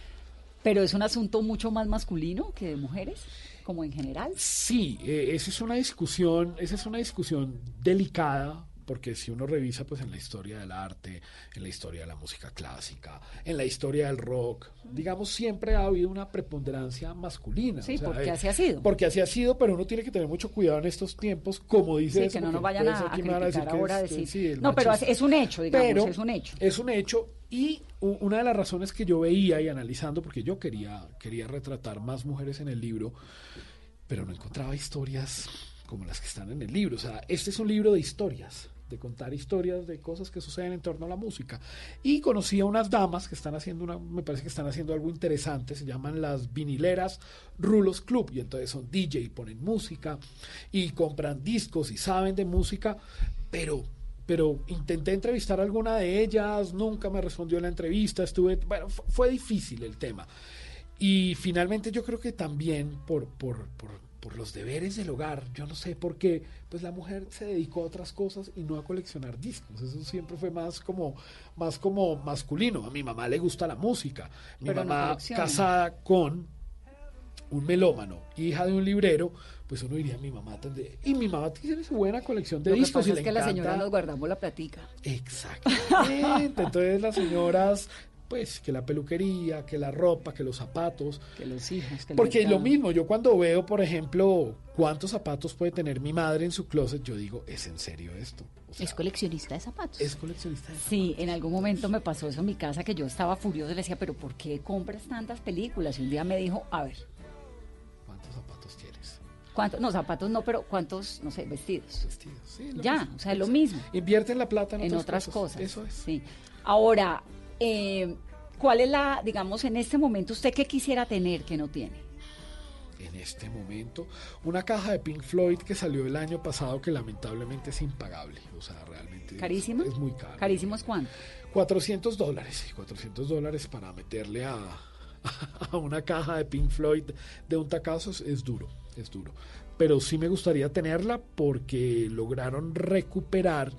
Pero es un asunto mucho más masculino que de mujeres, como en general. Sí, eh, esa es una discusión, esa es una discusión delicada, porque si uno revisa pues en la historia del arte, en la historia de la música clásica, en la historia del rock, digamos siempre ha habido una preponderancia masculina. Sí, o sea, porque eh, así ha sido. Porque así ha sido, pero uno tiene que tener mucho cuidado en estos tiempos, como dice Sí, eso, que no nos vayan a, a criticar ahora, es- decir. sí, no, pero es un hecho, digamos, Pero es un hecho. Es un hecho y una de las razones que yo veía y analizando, porque yo quería, quería retratar más mujeres en el libro, pero no encontraba historias como las que están en el libro. O sea, este es un libro de historias, de contar historias de cosas que suceden en torno a la música. Y conocí a unas damas que están haciendo una, me parece que están haciendo algo interesante, se llaman las vinileras Rulos Club, y entonces son DJ, ponen música y compran discos y saben de música, pero pero intenté entrevistar a alguna de ellas, nunca me respondió la entrevista, estuve, bueno, fu- fue difícil el tema. Y finalmente yo creo que también por, por, por, por los deberes del hogar, yo no sé por qué, pues la mujer se dedicó a otras cosas y no a coleccionar discos. Eso siempre fue más como, más como masculino. A mi mamá le gusta la música. Mi Pero mamá casada con un melómano, hija de un librero, pues uno diría, mi mamá tendría... Y mi mamá tiene su buena colección de Lo que discos pasa y es le que la encanta- señora nos guardamos la platica. Exactamente. Entonces las señoras, pues que la peluquería, que la ropa, que los zapatos. Que los hijos. Que Porque lo mercado. mismo, yo cuando veo, por ejemplo, cuántos zapatos puede tener mi madre en su closet, yo digo, ¿es en serio esto? es coleccionista de zapatos. Es coleccionista de Sí, en algún momento me pasó eso en mi casa que yo estaba furiosa y le decía, pero ¿por qué compras tantas películas? Y un día me dijo, a ver, ¿Cuántos zapatos quieres? ¿cuántos? No, zapatos no, pero ¿cuántos, no sé, vestidos? Vestidos, sí. lo Ya, mismo. o sea, lo Exacto. mismo. Invierten la plata en, en otras cosas. Eso es. Sí. Ahora, eh, ¿cuál es la, digamos, en este momento, usted qué quisiera tener que no tiene? en este momento. Una caja de Pink Floyd que salió el año pasado que lamentablemente es impagable. O sea, realmente es- ¿Carísima? Es, muy caro. ¿Carísimo es cuánto? 400 dólares. y 400 dólares para meterle a, a una caja de Pink Floyd de un tacazo es, es duro, es duro. Pero sí me gustaría tenerla porque lograron recuperar,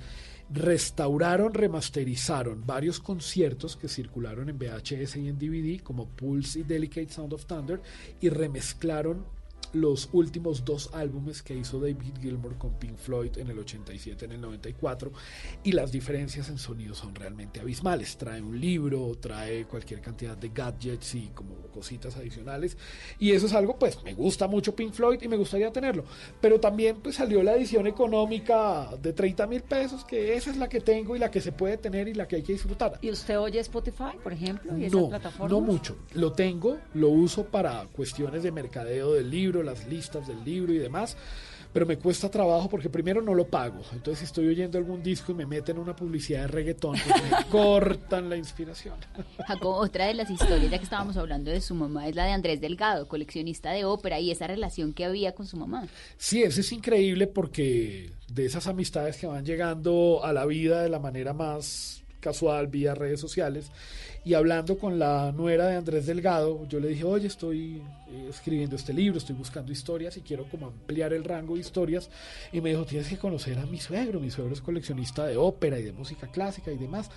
restauraron, remasterizaron varios conciertos que circularon en VHS y en DVD como Pulse y Delicate Sound of Thunder y remezclaron los últimos dos álbumes que hizo David Gilmour con Pink Floyd en el 87, en el 94, y las diferencias en sonido son realmente abismales. Trae un libro, trae cualquier cantidad de gadgets y como cositas adicionales, y eso es algo, pues me gusta mucho Pink Floyd y me gustaría tenerlo, pero también pues salió la edición económica de 30 mil pesos, que esa es la que tengo y la que se puede tener y la que hay que disfrutar. ¿Y usted oye Spotify, por ejemplo? ¿Y esas No, plataformas? no mucho. Lo tengo, lo uso para cuestiones de mercadeo del libro, las listas del libro y demás, pero me cuesta trabajo porque primero no lo pago. Entonces, si estoy oyendo algún disco y me meten una publicidad de reggaetón, pues me cortan la inspiración. Jacob, otra de las historias, ya que estábamos hablando de su mamá, es la de Andrés Delgado, coleccionista de ópera, y esa relación que había con su mamá. Sí, eso es increíble porque de esas amistades que van llegando a la vida de la manera más casual vía redes sociales y hablando con la nuera de Andrés Delgado, yo le dije, oye, estoy eh, escribiendo este libro, estoy buscando historias y quiero como ampliar el rango de historias y me dijo, tienes que conocer a mi suegro, mi suegro es coleccionista de ópera y de música clásica y demás.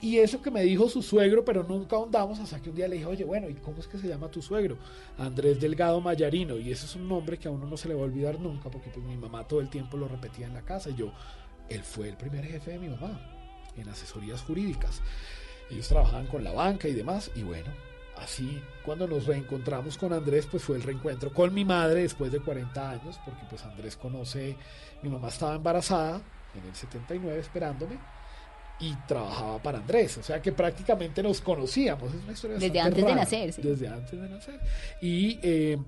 Y eso que me dijo su suegro, pero nunca ahondamos hasta que un día le dije, oye, bueno, ¿y cómo es que se llama tu suegro? Andrés Delgado Mayarino. Y ese es un nombre que a uno no se le va a olvidar nunca, porque pues mi mamá todo el tiempo lo repetía en la casa. Y yo, él fue el primer jefe de mi mamá en asesorías jurídicas. Ellos trabajaban con la banca y demás. Y bueno, así cuando nos reencontramos con Andrés, pues fue el reencuentro con mi madre después de 40 años, porque pues Andrés conoce, mi mamá estaba embarazada en el 79 esperándome y trabajaba para Andrés, o sea que prácticamente nos conocíamos. Es una historia Desde antes de nacer, sí. Desde antes de nacer. Y eh,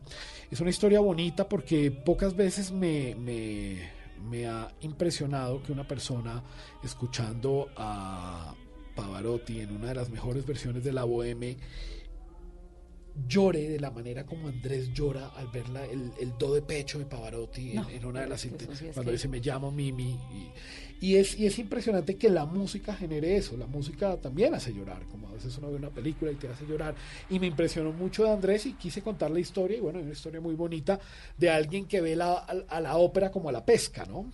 es una historia bonita porque pocas veces me, me, me ha impresionado que una persona escuchando a Pavarotti en una de las mejores versiones de la Boheme llore de la manera como Andrés llora al ver la- el, el do de pecho de Pavarotti en- No, en, una de las sí cuando dice me llamo Mimi y, y es, y es impresionante que la música genere eso la música también hace llorar como a veces uno ve una película y te hace llorar y me impresionó mucho de Andrés y quise contar la historia y bueno es una historia muy bonita de alguien que ve la, a, a la ópera como a la pesca ¿no?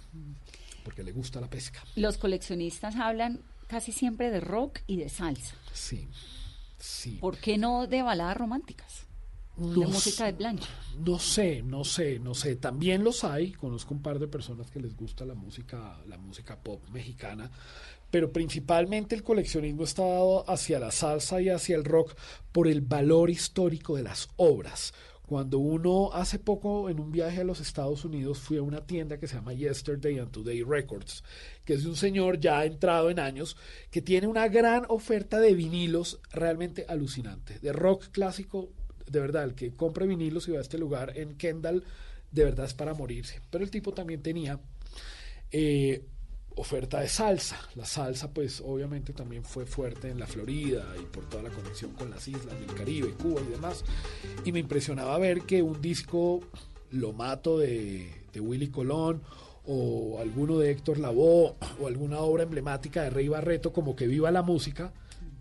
porque le gusta la pesca Los coleccionistas hablan casi siempre de rock y de salsa. sí sí ¿Por qué no de baladas románticas? No de música de plancha. No sé, no sé, no sé. También los hay. Conozco un par de personas que les gusta la música, la música pop mexicana. Pero principalmente el coleccionismo está dado hacia la salsa y hacia el rock por el valor histórico de las obras. Cuando uno hace poco en un viaje a los Estados Unidos fui a una tienda que se llama Yesterday and Today Records, que es de un señor ya entrado en años que tiene una gran oferta de vinilos realmente alucinante, de rock clásico de verdad, el que compre vinilos y va a este lugar en Kendall, de verdad es para morirse. Pero el tipo también tenía eh, oferta de salsa. La salsa, pues obviamente también fue fuerte en la Florida y por toda la conexión con las islas del Caribe, Cuba y demás. Y me impresionaba ver que un disco Lo Mato de, de Willy Colón o alguno de Héctor Lavoe o alguna obra emblemática de Rey Barreto como que viva la música,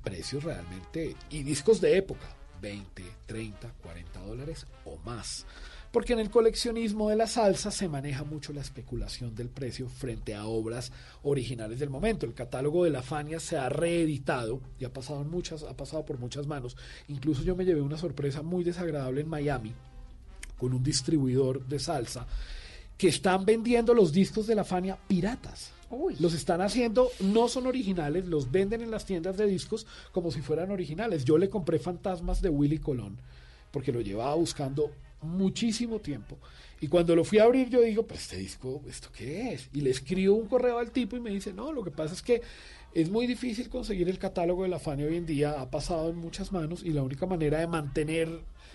precios realmente y discos de época, 20, 30, 40 dólares o más. Porque en el coleccionismo de la salsa se maneja mucho la especulación del precio frente a obras originales del momento. El catálogo de la Fania se ha reeditado y ha pasado, en muchas, ha pasado por muchas manos. Incluso yo me llevé una sorpresa muy desagradable en Miami con un distribuidor de salsa que están vendiendo los discos de la Fania piratas. Los están haciendo, no son originales, los venden en las tiendas de discos como si fueran originales. Yo le compré Fantasmas de Willy Colón porque lo llevaba buscando muchísimo tiempo. Y cuando lo fui a abrir, yo digo, pues este disco, ¿esto qué es? Y le escribo un correo al tipo y me dice, no, lo que pasa es que es muy difícil conseguir el catálogo de la Fania hoy en día, ha pasado en muchas manos y la única manera de mantener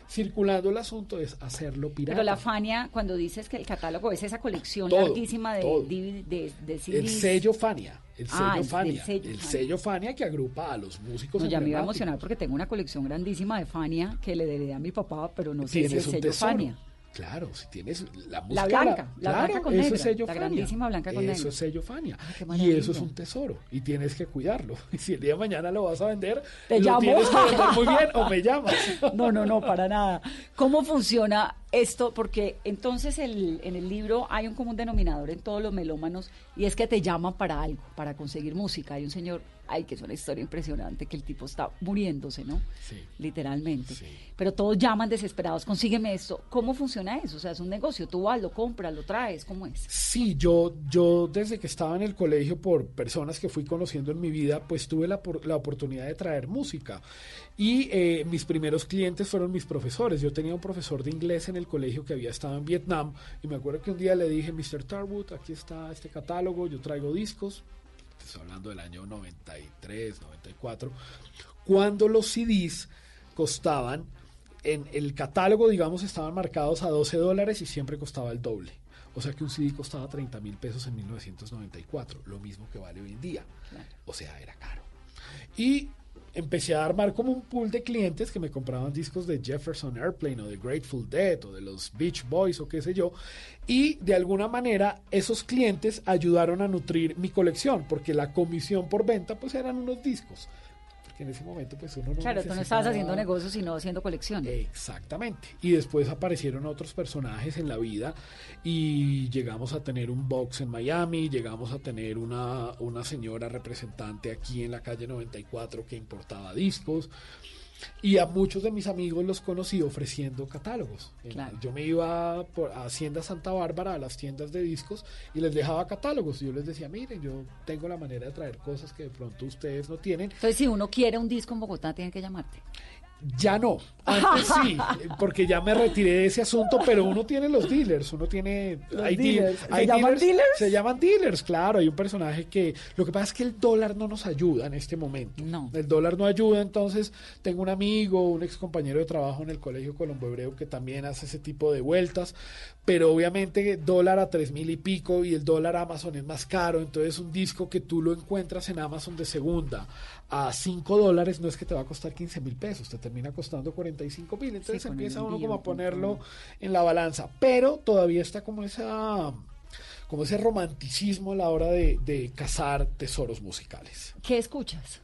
circulando el asunto es hacerlo pirata. Pero la Fania, cuando dices que el catálogo es esa colección Todo, larguísima de, de, de el CDs. sello Fania, el sello Ah, el- Fania, sello el Fania. sello Fania que agrupa a los músicos. No, ya me iba a emocionar porque tengo una colección grandísima de Fania que le heredé a mi papá, pero no sé si Tienes el sello. Fania. Claro, si tienes la música. La blanca, la claro, blanca con eso negra, es sello la Fania. grandísima blanca con Eso negra. es sello Fania. qué y eso es un tesoro. Y tienes que cuidarlo. Y si el día de mañana lo vas a vender, Te lo llamo. tienes que vender muy bien o me llamas. No, no, no, para nada. ¿Cómo funciona esto? Porque entonces el- en el libro hay un común denominador en todos los melómanos y es que te llaman para algo, para conseguir música. Hay un señor, ay, que es una historia impresionante, que el tipo está muriéndose, ¿no? Sí. Literalmente. Pero todos llaman desesperados, consígueme esto. ¿Cómo funciona eso? O sea, es un negocio, tú vas, lo compras, lo traes, ¿cómo es? Sí, yo, yo desde que estaba en el colegio, por personas que fui conociendo en mi vida, pues tuve la, la oportunidad de traer música. Y eh, mis primeros clientes fueron mis profesores. Yo tenía un profesor de inglés en el colegio que había estado en Vietnam y me acuerdo que un día le dije, Mr. Tarwood, aquí está este catálogo, yo traigo discos. Estoy hablando del año 93, 94. Cuando los CDs costaban, en el catálogo, digamos, estaban marcados a 12 dólares y siempre costaba el doble. O sea que un CD costaba 30 mil pesos en 1994, lo mismo que vale hoy en día. O sea, era caro. Y empecé a armar como un pool de clientes que me compraban discos de Jefferson Airplane o de Grateful Dead o de los Beach Boys o qué sé yo. Y de alguna manera esos clientes ayudaron a nutrir mi colección porque la comisión por venta pues eran unos discos. Porque en ese momento pues uno no claro, tú no estabas haciendo negocios, sino haciendo colección. Exactamente. Y después aparecieron otros personajes en la vida y llegamos a tener un box en Miami, llegamos a tener una, una señora representante aquí en la calle 94 que importaba discos. Y a muchos de mis amigos los conocí ofreciendo catálogos. Claro. Yo me iba por a Hacienda Santa Bárbara, a las tiendas de discos, y les dejaba catálogos. Y yo les decía, miren, yo tengo la manera de traer cosas que de pronto ustedes no tienen. Entonces, si uno quiere un disco en Bogotá, tiene que llamarte. Ya no. Antes sí, porque ya me retiré de ese asunto, pero uno tiene los dealers, uno tiene... hay dealers. ¿Se hay llaman dealers? Se llaman dealers, claro. Hay un personaje que... Lo que pasa es que el dólar no nos ayuda en este momento. No. El dólar no ayuda, entonces tengo un amigo, un ex compañero de trabajo en el Colegio Colombo Hebreo que también hace ese tipo de vueltas, pero obviamente dólar a tres mil y pico y el dólar Amazon es más caro, entonces un disco que tú lo encuentras en Amazon de segunda a 5 dólares no es que te va a costar 15 mil pesos, te termina costando 45 mil, entonces el empieza uno como a ponerlo en la balanza, pero todavía está como esa como ese romanticismo a la hora de, de cazar tesoros musicales. ¿Qué escuchas?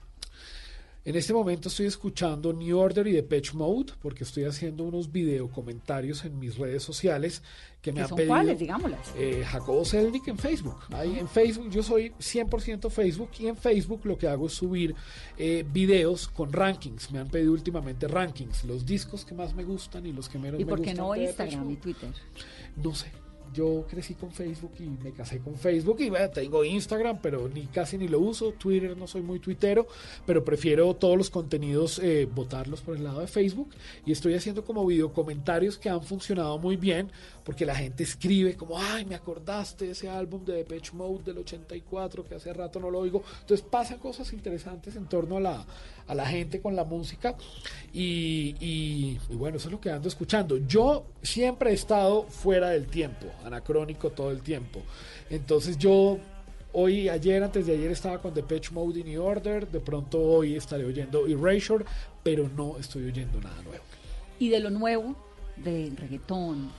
En este momento estoy escuchando New Order y Depeche Mode porque estoy haciendo unos video comentarios en mis redes sociales que me ¿Qué han son pedido. cuáles? Digámoslas. Eh, Jacobo Selnick en Facebook. Ahí en Facebook, yo soy 100% Facebook y en Facebook lo que hago es subir eh, videos con rankings. Me han pedido últimamente rankings, los discos que más me gustan y los que menos ¿Y me por gustan. qué no de Depeche Instagram y. Twitter? No sé. Yo crecí con Facebook y me casé con Facebook y bueno, tengo Instagram, pero ni casi ni lo uso. Twitter no soy muy tuitero, pero prefiero todos los contenidos eh, por el lado de Facebook y estoy haciendo como video comentarios que han funcionado muy bien porque la gente escribe como, ay, me acordaste de ese álbum de Depeche Mode del 84 que hace rato no lo oigo. Entonces pasan cosas interesantes en torno a la, a la gente con la música y, y- y bueno, eso es lo que ando escuchando. Yo siempre he estado fuera del tiempo, anacrónico todo el tiempo. Entonces yo hoy, ayer, antes de ayer estaba con Depeche Mode y New Order, de pronto hoy estaré oyendo Erasure, pero no estoy oyendo nada nuevo. Y de lo nuevo, de reggaetón,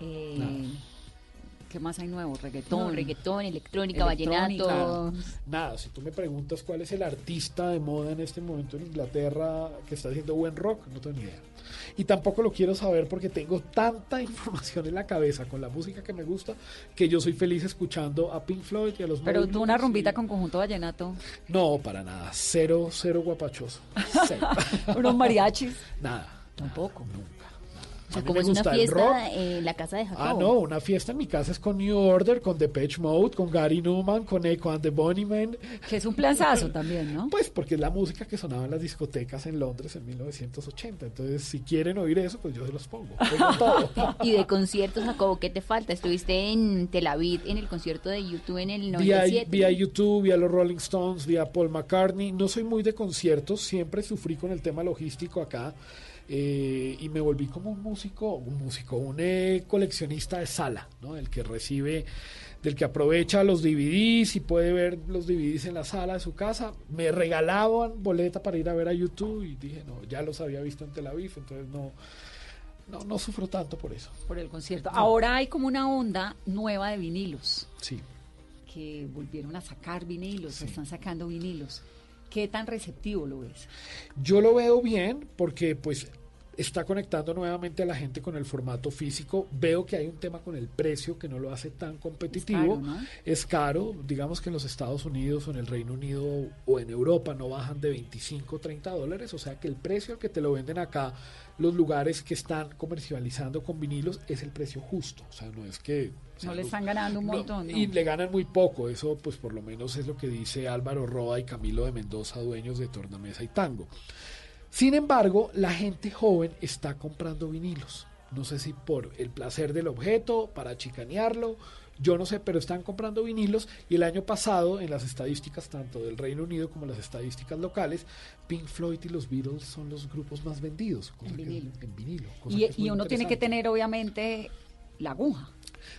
eh, ¿qué más hay nuevo? Reggaetón. No, reggaetón, electrónica, vallenato. Nada, si tú me preguntas cuál es el artista de moda en este momento en Inglaterra que está haciendo buen rock, no tengo ni idea. Y tampoco lo quiero saber porque tengo tanta información en la cabeza con la música que me gusta que yo soy feliz escuchando a Pink Floyd y a los Pero tú una rumbita y- con conjunto vallenato, No, para nada. Cero, cero guapachoso. Cero. unos mariachis. nada. Tampoco. O sea, como es una fiesta en la casa de Jacobo. Ah, no, una fiesta en mi casa es con New Order, con Depeche Mode, con Gary Newman, con Echo and the Bunnymen. Que es un planzazo también, ¿no? Pues porque es la música que sonaba en las discotecas en Londres en 1980. Entonces, si quieren oír eso, pues yo se los pongo. Todo. Y de conciertos, Jacobo, ¿qué te falta? Estuviste en Tel Aviv en el concierto de YouTube en el Vía, 97. vía YouTube, vía los Rolling Stones, vía Paul McCartney. No soy muy de conciertos, siempre sufrí con el tema logístico acá. Eh, y me volví como un músico, un músico, un eh, coleccionista de sala, ¿no? El que recibe, del que aprovecha los DVDs y puede ver los DVDs en la sala de su casa. Me regalaban boleta para ir a ver a YouTube y dije, no, ya los había visto en Tel Aviv, entonces no, no, no sufro tanto por eso. Por el concierto. No. Ahora hay como una onda nueva de vinilos, Sí. que volvieron a sacar vinilos, están sacando vinilos. ¿Qué tan receptivo lo ves? Yo lo veo bien porque pues está conectando nuevamente a la gente con el formato físico. Veo que hay un tema con el precio que no lo hace tan competitivo. caro, ¿no? Es caro. Digamos que en los Estados Unidos o en el Reino Unido o en Europa no bajan de 25 o 30 dólares. O sea que el precio al que te lo venden acá, los lugares que están comercializando con vinilos, es el precio justo. O sea, no es que... o sea, No le están ganando un no, montón, ¿no? Y le ganan muy poco. Eso pues por lo menos es lo que dice Álvaro Roa y Camilo de Mendoza, dueños de Tornamesa y Tango. Sin embargo, la gente joven está comprando vinilos. No sé si por el placer del objeto, para chicanearlo, yo no sé, pero están comprando vinilos y el año pasado en las estadísticas tanto del Reino Unido como las estadísticas locales, Pink Floyd y los Beatles son los grupos más vendidos. cosa En que- vinilo. en vinilo, cosa Y, que es y uno tiene que tener, obviamente, la aguja.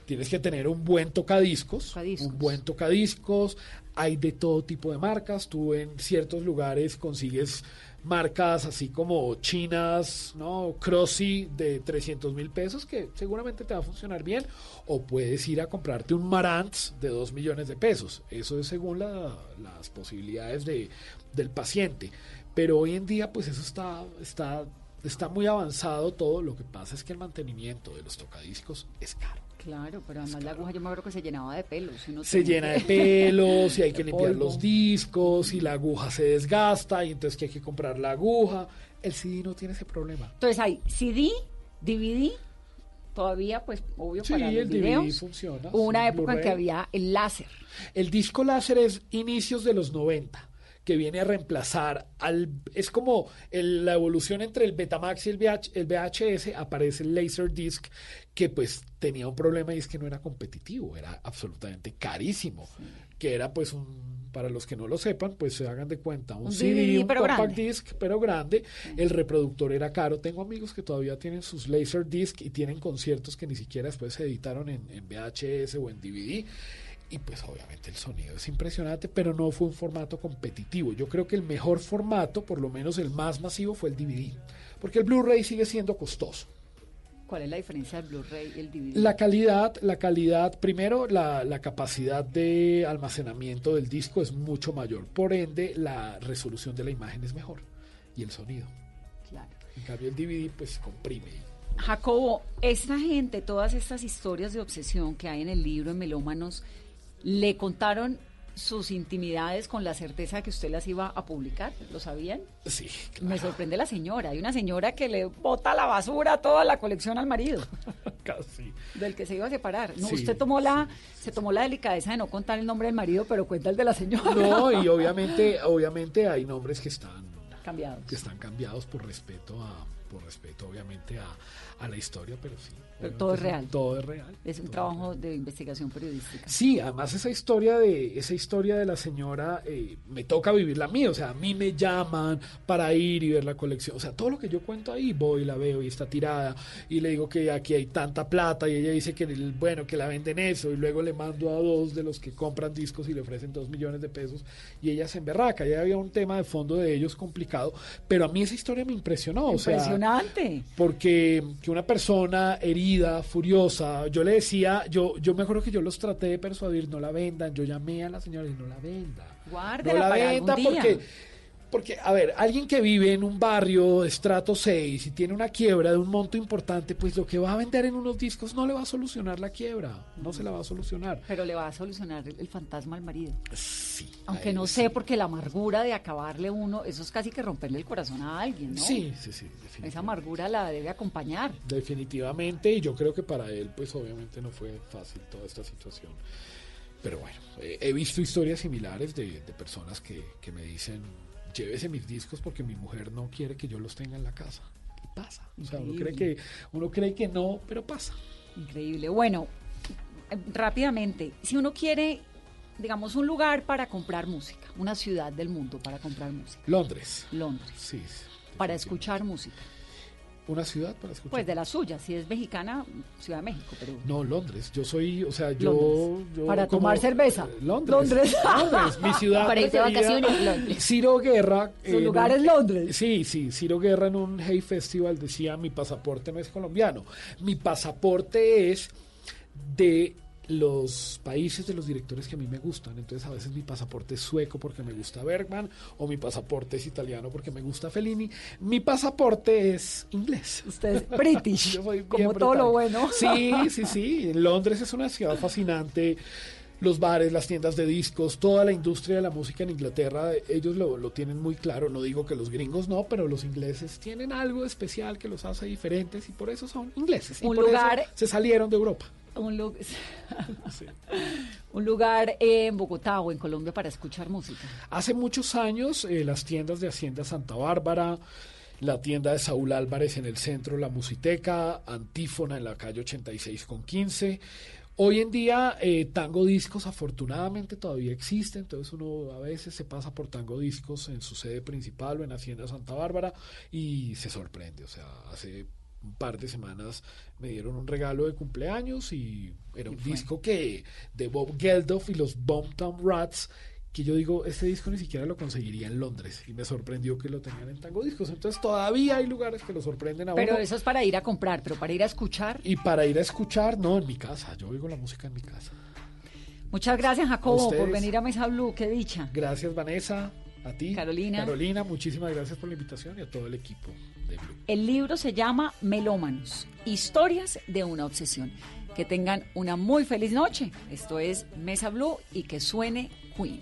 Tienes que tener un buen tocadiscos, un buen tocadiscos. Hay de todo tipo de marcas. Tú en ciertos lugares consigues marcas así como chinas, ¿no? Crossy de 300 mil pesos que seguramente te va a funcionar bien. O puedes ir a comprarte un Marantz de 2 millones de pesos. Eso es según la- las posibilidades de, del paciente. Pero hoy en día pues eso está, está, está muy avanzado todo. Lo que pasa es que el mantenimiento de los tocadiscos es caro. Claro, pero además la aguja yo me acuerdo que se llenaba de pelos. uno se llena de pelos y hay que limpiar polvo. los discos y la aguja se desgasta y entonces que hay que comprar la aguja. El CD no tiene ese problema. Entonces hay CD, DVD, todavía, pues, obvio, Sí, para los el DVD videos. funciona, Hubo una época en que había el láser. El disco láser es inicios de los 90, que viene a reemplazar al... Es como el- la evolución entre el Betamax y el, VH el VHS, aparece el Laserdisc, que pues tenía un problema y es que no era competitivo, era absolutamente carísimo, que era pues un... Para los que no lo sepan, pues se hagan de cuenta, un, Un CD, DVD, un compact grande. disc, pero grande. El reproductor era caro. Tengo amigos que todavía tienen sus Laserdisc y tienen conciertos que ni siquiera después se editaron en, en VHS o en DVD. Y pues obviamente el sonido es impresionante, pero no fue un formato competitivo. Yo creo que el mejor formato, por lo menos el más masivo, fue el DVD. Porque el Blu-ray sigue siendo costoso. ¿Cuál es la diferencia del Blu-ray y el DVD? La calidad, la calidad, primero la, la capacidad de almacenamiento del disco es mucho mayor, por ende la resolución de la imagen es mejor y el sonido. Claro. En cambio el DVD pues comprime. Jacobo, esta gente, todas estas historias de obsesión que hay en el libro en Melómanos, ¿le contaron sus intimidades con la certeza de que usted las iba a publicar? ¿Lo sabían? Sí. Me sorprende la señora. Hay una señora que le bota a la basura toda la colección al marido, Casi. del que se iba a separar. No, Sí. usted tomó la, se tomó la delicadeza de no contar el nombre del marido, pero cuenta el de la señora. No, y obviamente, obviamente hay nombres que están Cambiados. que están cambiados por respeto a, por respeto obviamente a, a la historia, pero sí. Pero todo es real. Todo es real. Es un trabajo de investigación periodística. Sí, además esa historia de esa historia de la señora eh, me toca vivirla a mí, o sea, a mí me llaman para ir y ver la colección, o sea, todo lo que yo cuento ahí voy, la veo y está tirada y le digo que aquí hay tanta plata y ella dice que bueno que la venden eso y luego le mando a dos de los que compran discos y le ofrecen dos millones de pesos y ella se emberraca, ya había un tema de fondo de ellos complicado, pero a mí esa historia me impresionó, o sea, Impresionante. porque que una persona herida, furiosa, yo le decía, yo, yo me acuerdo que yo los traté de persuadir, no la vendan, yo llamé a la señora y no la venda. Guárdela No la para venda algún día. porque, porque, a ver, alguien que vive en un barrio de estrato 6 y tiene una quiebra de un monto importante, pues lo que va a vender en unos discos no le va a solucionar la quiebra, no se la va a solucionar. Pero le va a solucionar el, el fantasma al marido. Sí. Aunque no sé, porque la amargura de acabarle uno, eso es casi que romperle el corazón a alguien, ¿no? Sí, sí, sí. Esa amargura la debe acompañar. Definitivamente, y yo creo que para él, pues obviamente no fue fácil toda esta situación. Pero bueno, eh, he visto historias similares de, de personas que, que me dicen, llévese mis discos porque mi mujer no quiere que yo los tenga en la casa. Y pasa. O sea, uno cree, que, uno cree que no, pero pasa. Increíble. Bueno, eh, rápidamente, si uno quiere, digamos, un lugar para comprar música, una ciudad del mundo para comprar música, Londres. Londres, Sí. para escuchar música, Una ciudad para escuchar. pues de la suya, si es mexicana, Ciudad de México, pero... No, Londres. Yo soy, o sea, yo. Para como- tomar cerveza. Londres. Londres. Londres, mi ciudad. Para irse vacaciones, Londres. Ciro Guerra. Su lugar es Londres. Sí, sí. Ciro Guerra en un Hey Festival decía: Mi pasaporte no es colombiano. Mi pasaporte es de los países de los directores que a mí me gustan. Entonces, a veces mi pasaporte es sueco porque me gusta Bergman, o mi pasaporte es italiano porque me gusta Fellini. Mi pasaporte es inglés. Usted es British, Yo soy como todo lo bueno. Sí, sí, sí. Londres es una ciudad fascinante. Los bares, las tiendas de discos, toda la industria de la música en Inglaterra, ellos lo, lo tienen muy claro. No digo que los gringos no, pero los ingleses tienen algo especial que los hace diferentes y por eso son ingleses. Y Un eso lugar- se salieron de Europa. Un, lu- un lugar en Bogotá o en Colombia para escuchar música. Hace muchos años, eh, las tiendas de Hacienda Santa Bárbara, la tienda de Saúl Álvarez en el centro, la Musiteca, Antífona en la calle 86 con 15. Hoy en día, eh, Tango Discos afortunadamente todavía existe, entonces uno a veces se pasa por Tango Discos en su sede principal o en Hacienda Santa Bárbara y se sorprende. O sea, hace un par de semanas me dieron un regalo de cumpleaños y era un disco que de Bob Geldof y los Bomb Tom Rats que yo digo, este disco ni siquiera lo conseguiría en Londres y me sorprendió que lo tenían en Tango Discos. Entonces todavía hay lugares que lo sorprenden a Pero uno. eso es para ir a comprar, pero para ir a escuchar. Y para ir a escuchar, no, en mi casa. Yo oigo la música en mi casa. Muchas gracias, Jacobo, por venir a Mesa Blue. Qué dicha. Gracias, Vanessa. A ti. Carolina. Carolina, muchísimas gracias por la invitación y a todo el equipo El libro se llama Melómanos, historias de una obsesión. Que tengan una muy feliz noche. Esto es Mesa Blue y que suene Queen.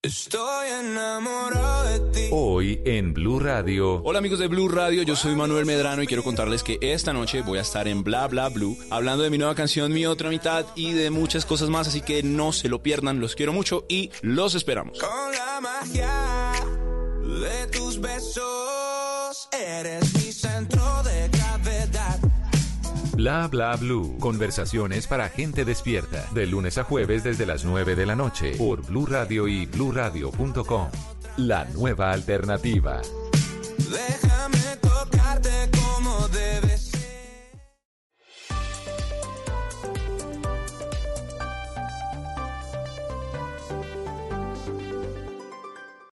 Estoy enamorado de ti. Hoy en Blue Radio. Hola amigos de Blue Radio, yo soy Manuel Medrano y quiero contarles que esta noche voy a estar en Bla Bla Blue hablando de mi nueva canción Mi Otra Mitad y de muchas cosas más, así que no se lo pierdan, los quiero mucho y los esperamos. Con la magia de tus besos, eres Bla Bla Blue. Conversaciones para gente despierta. De lunes a jueves desde las 9 de la noche por Blue Radio y bluradio.com. La nueva alternativa. Déjame tocarte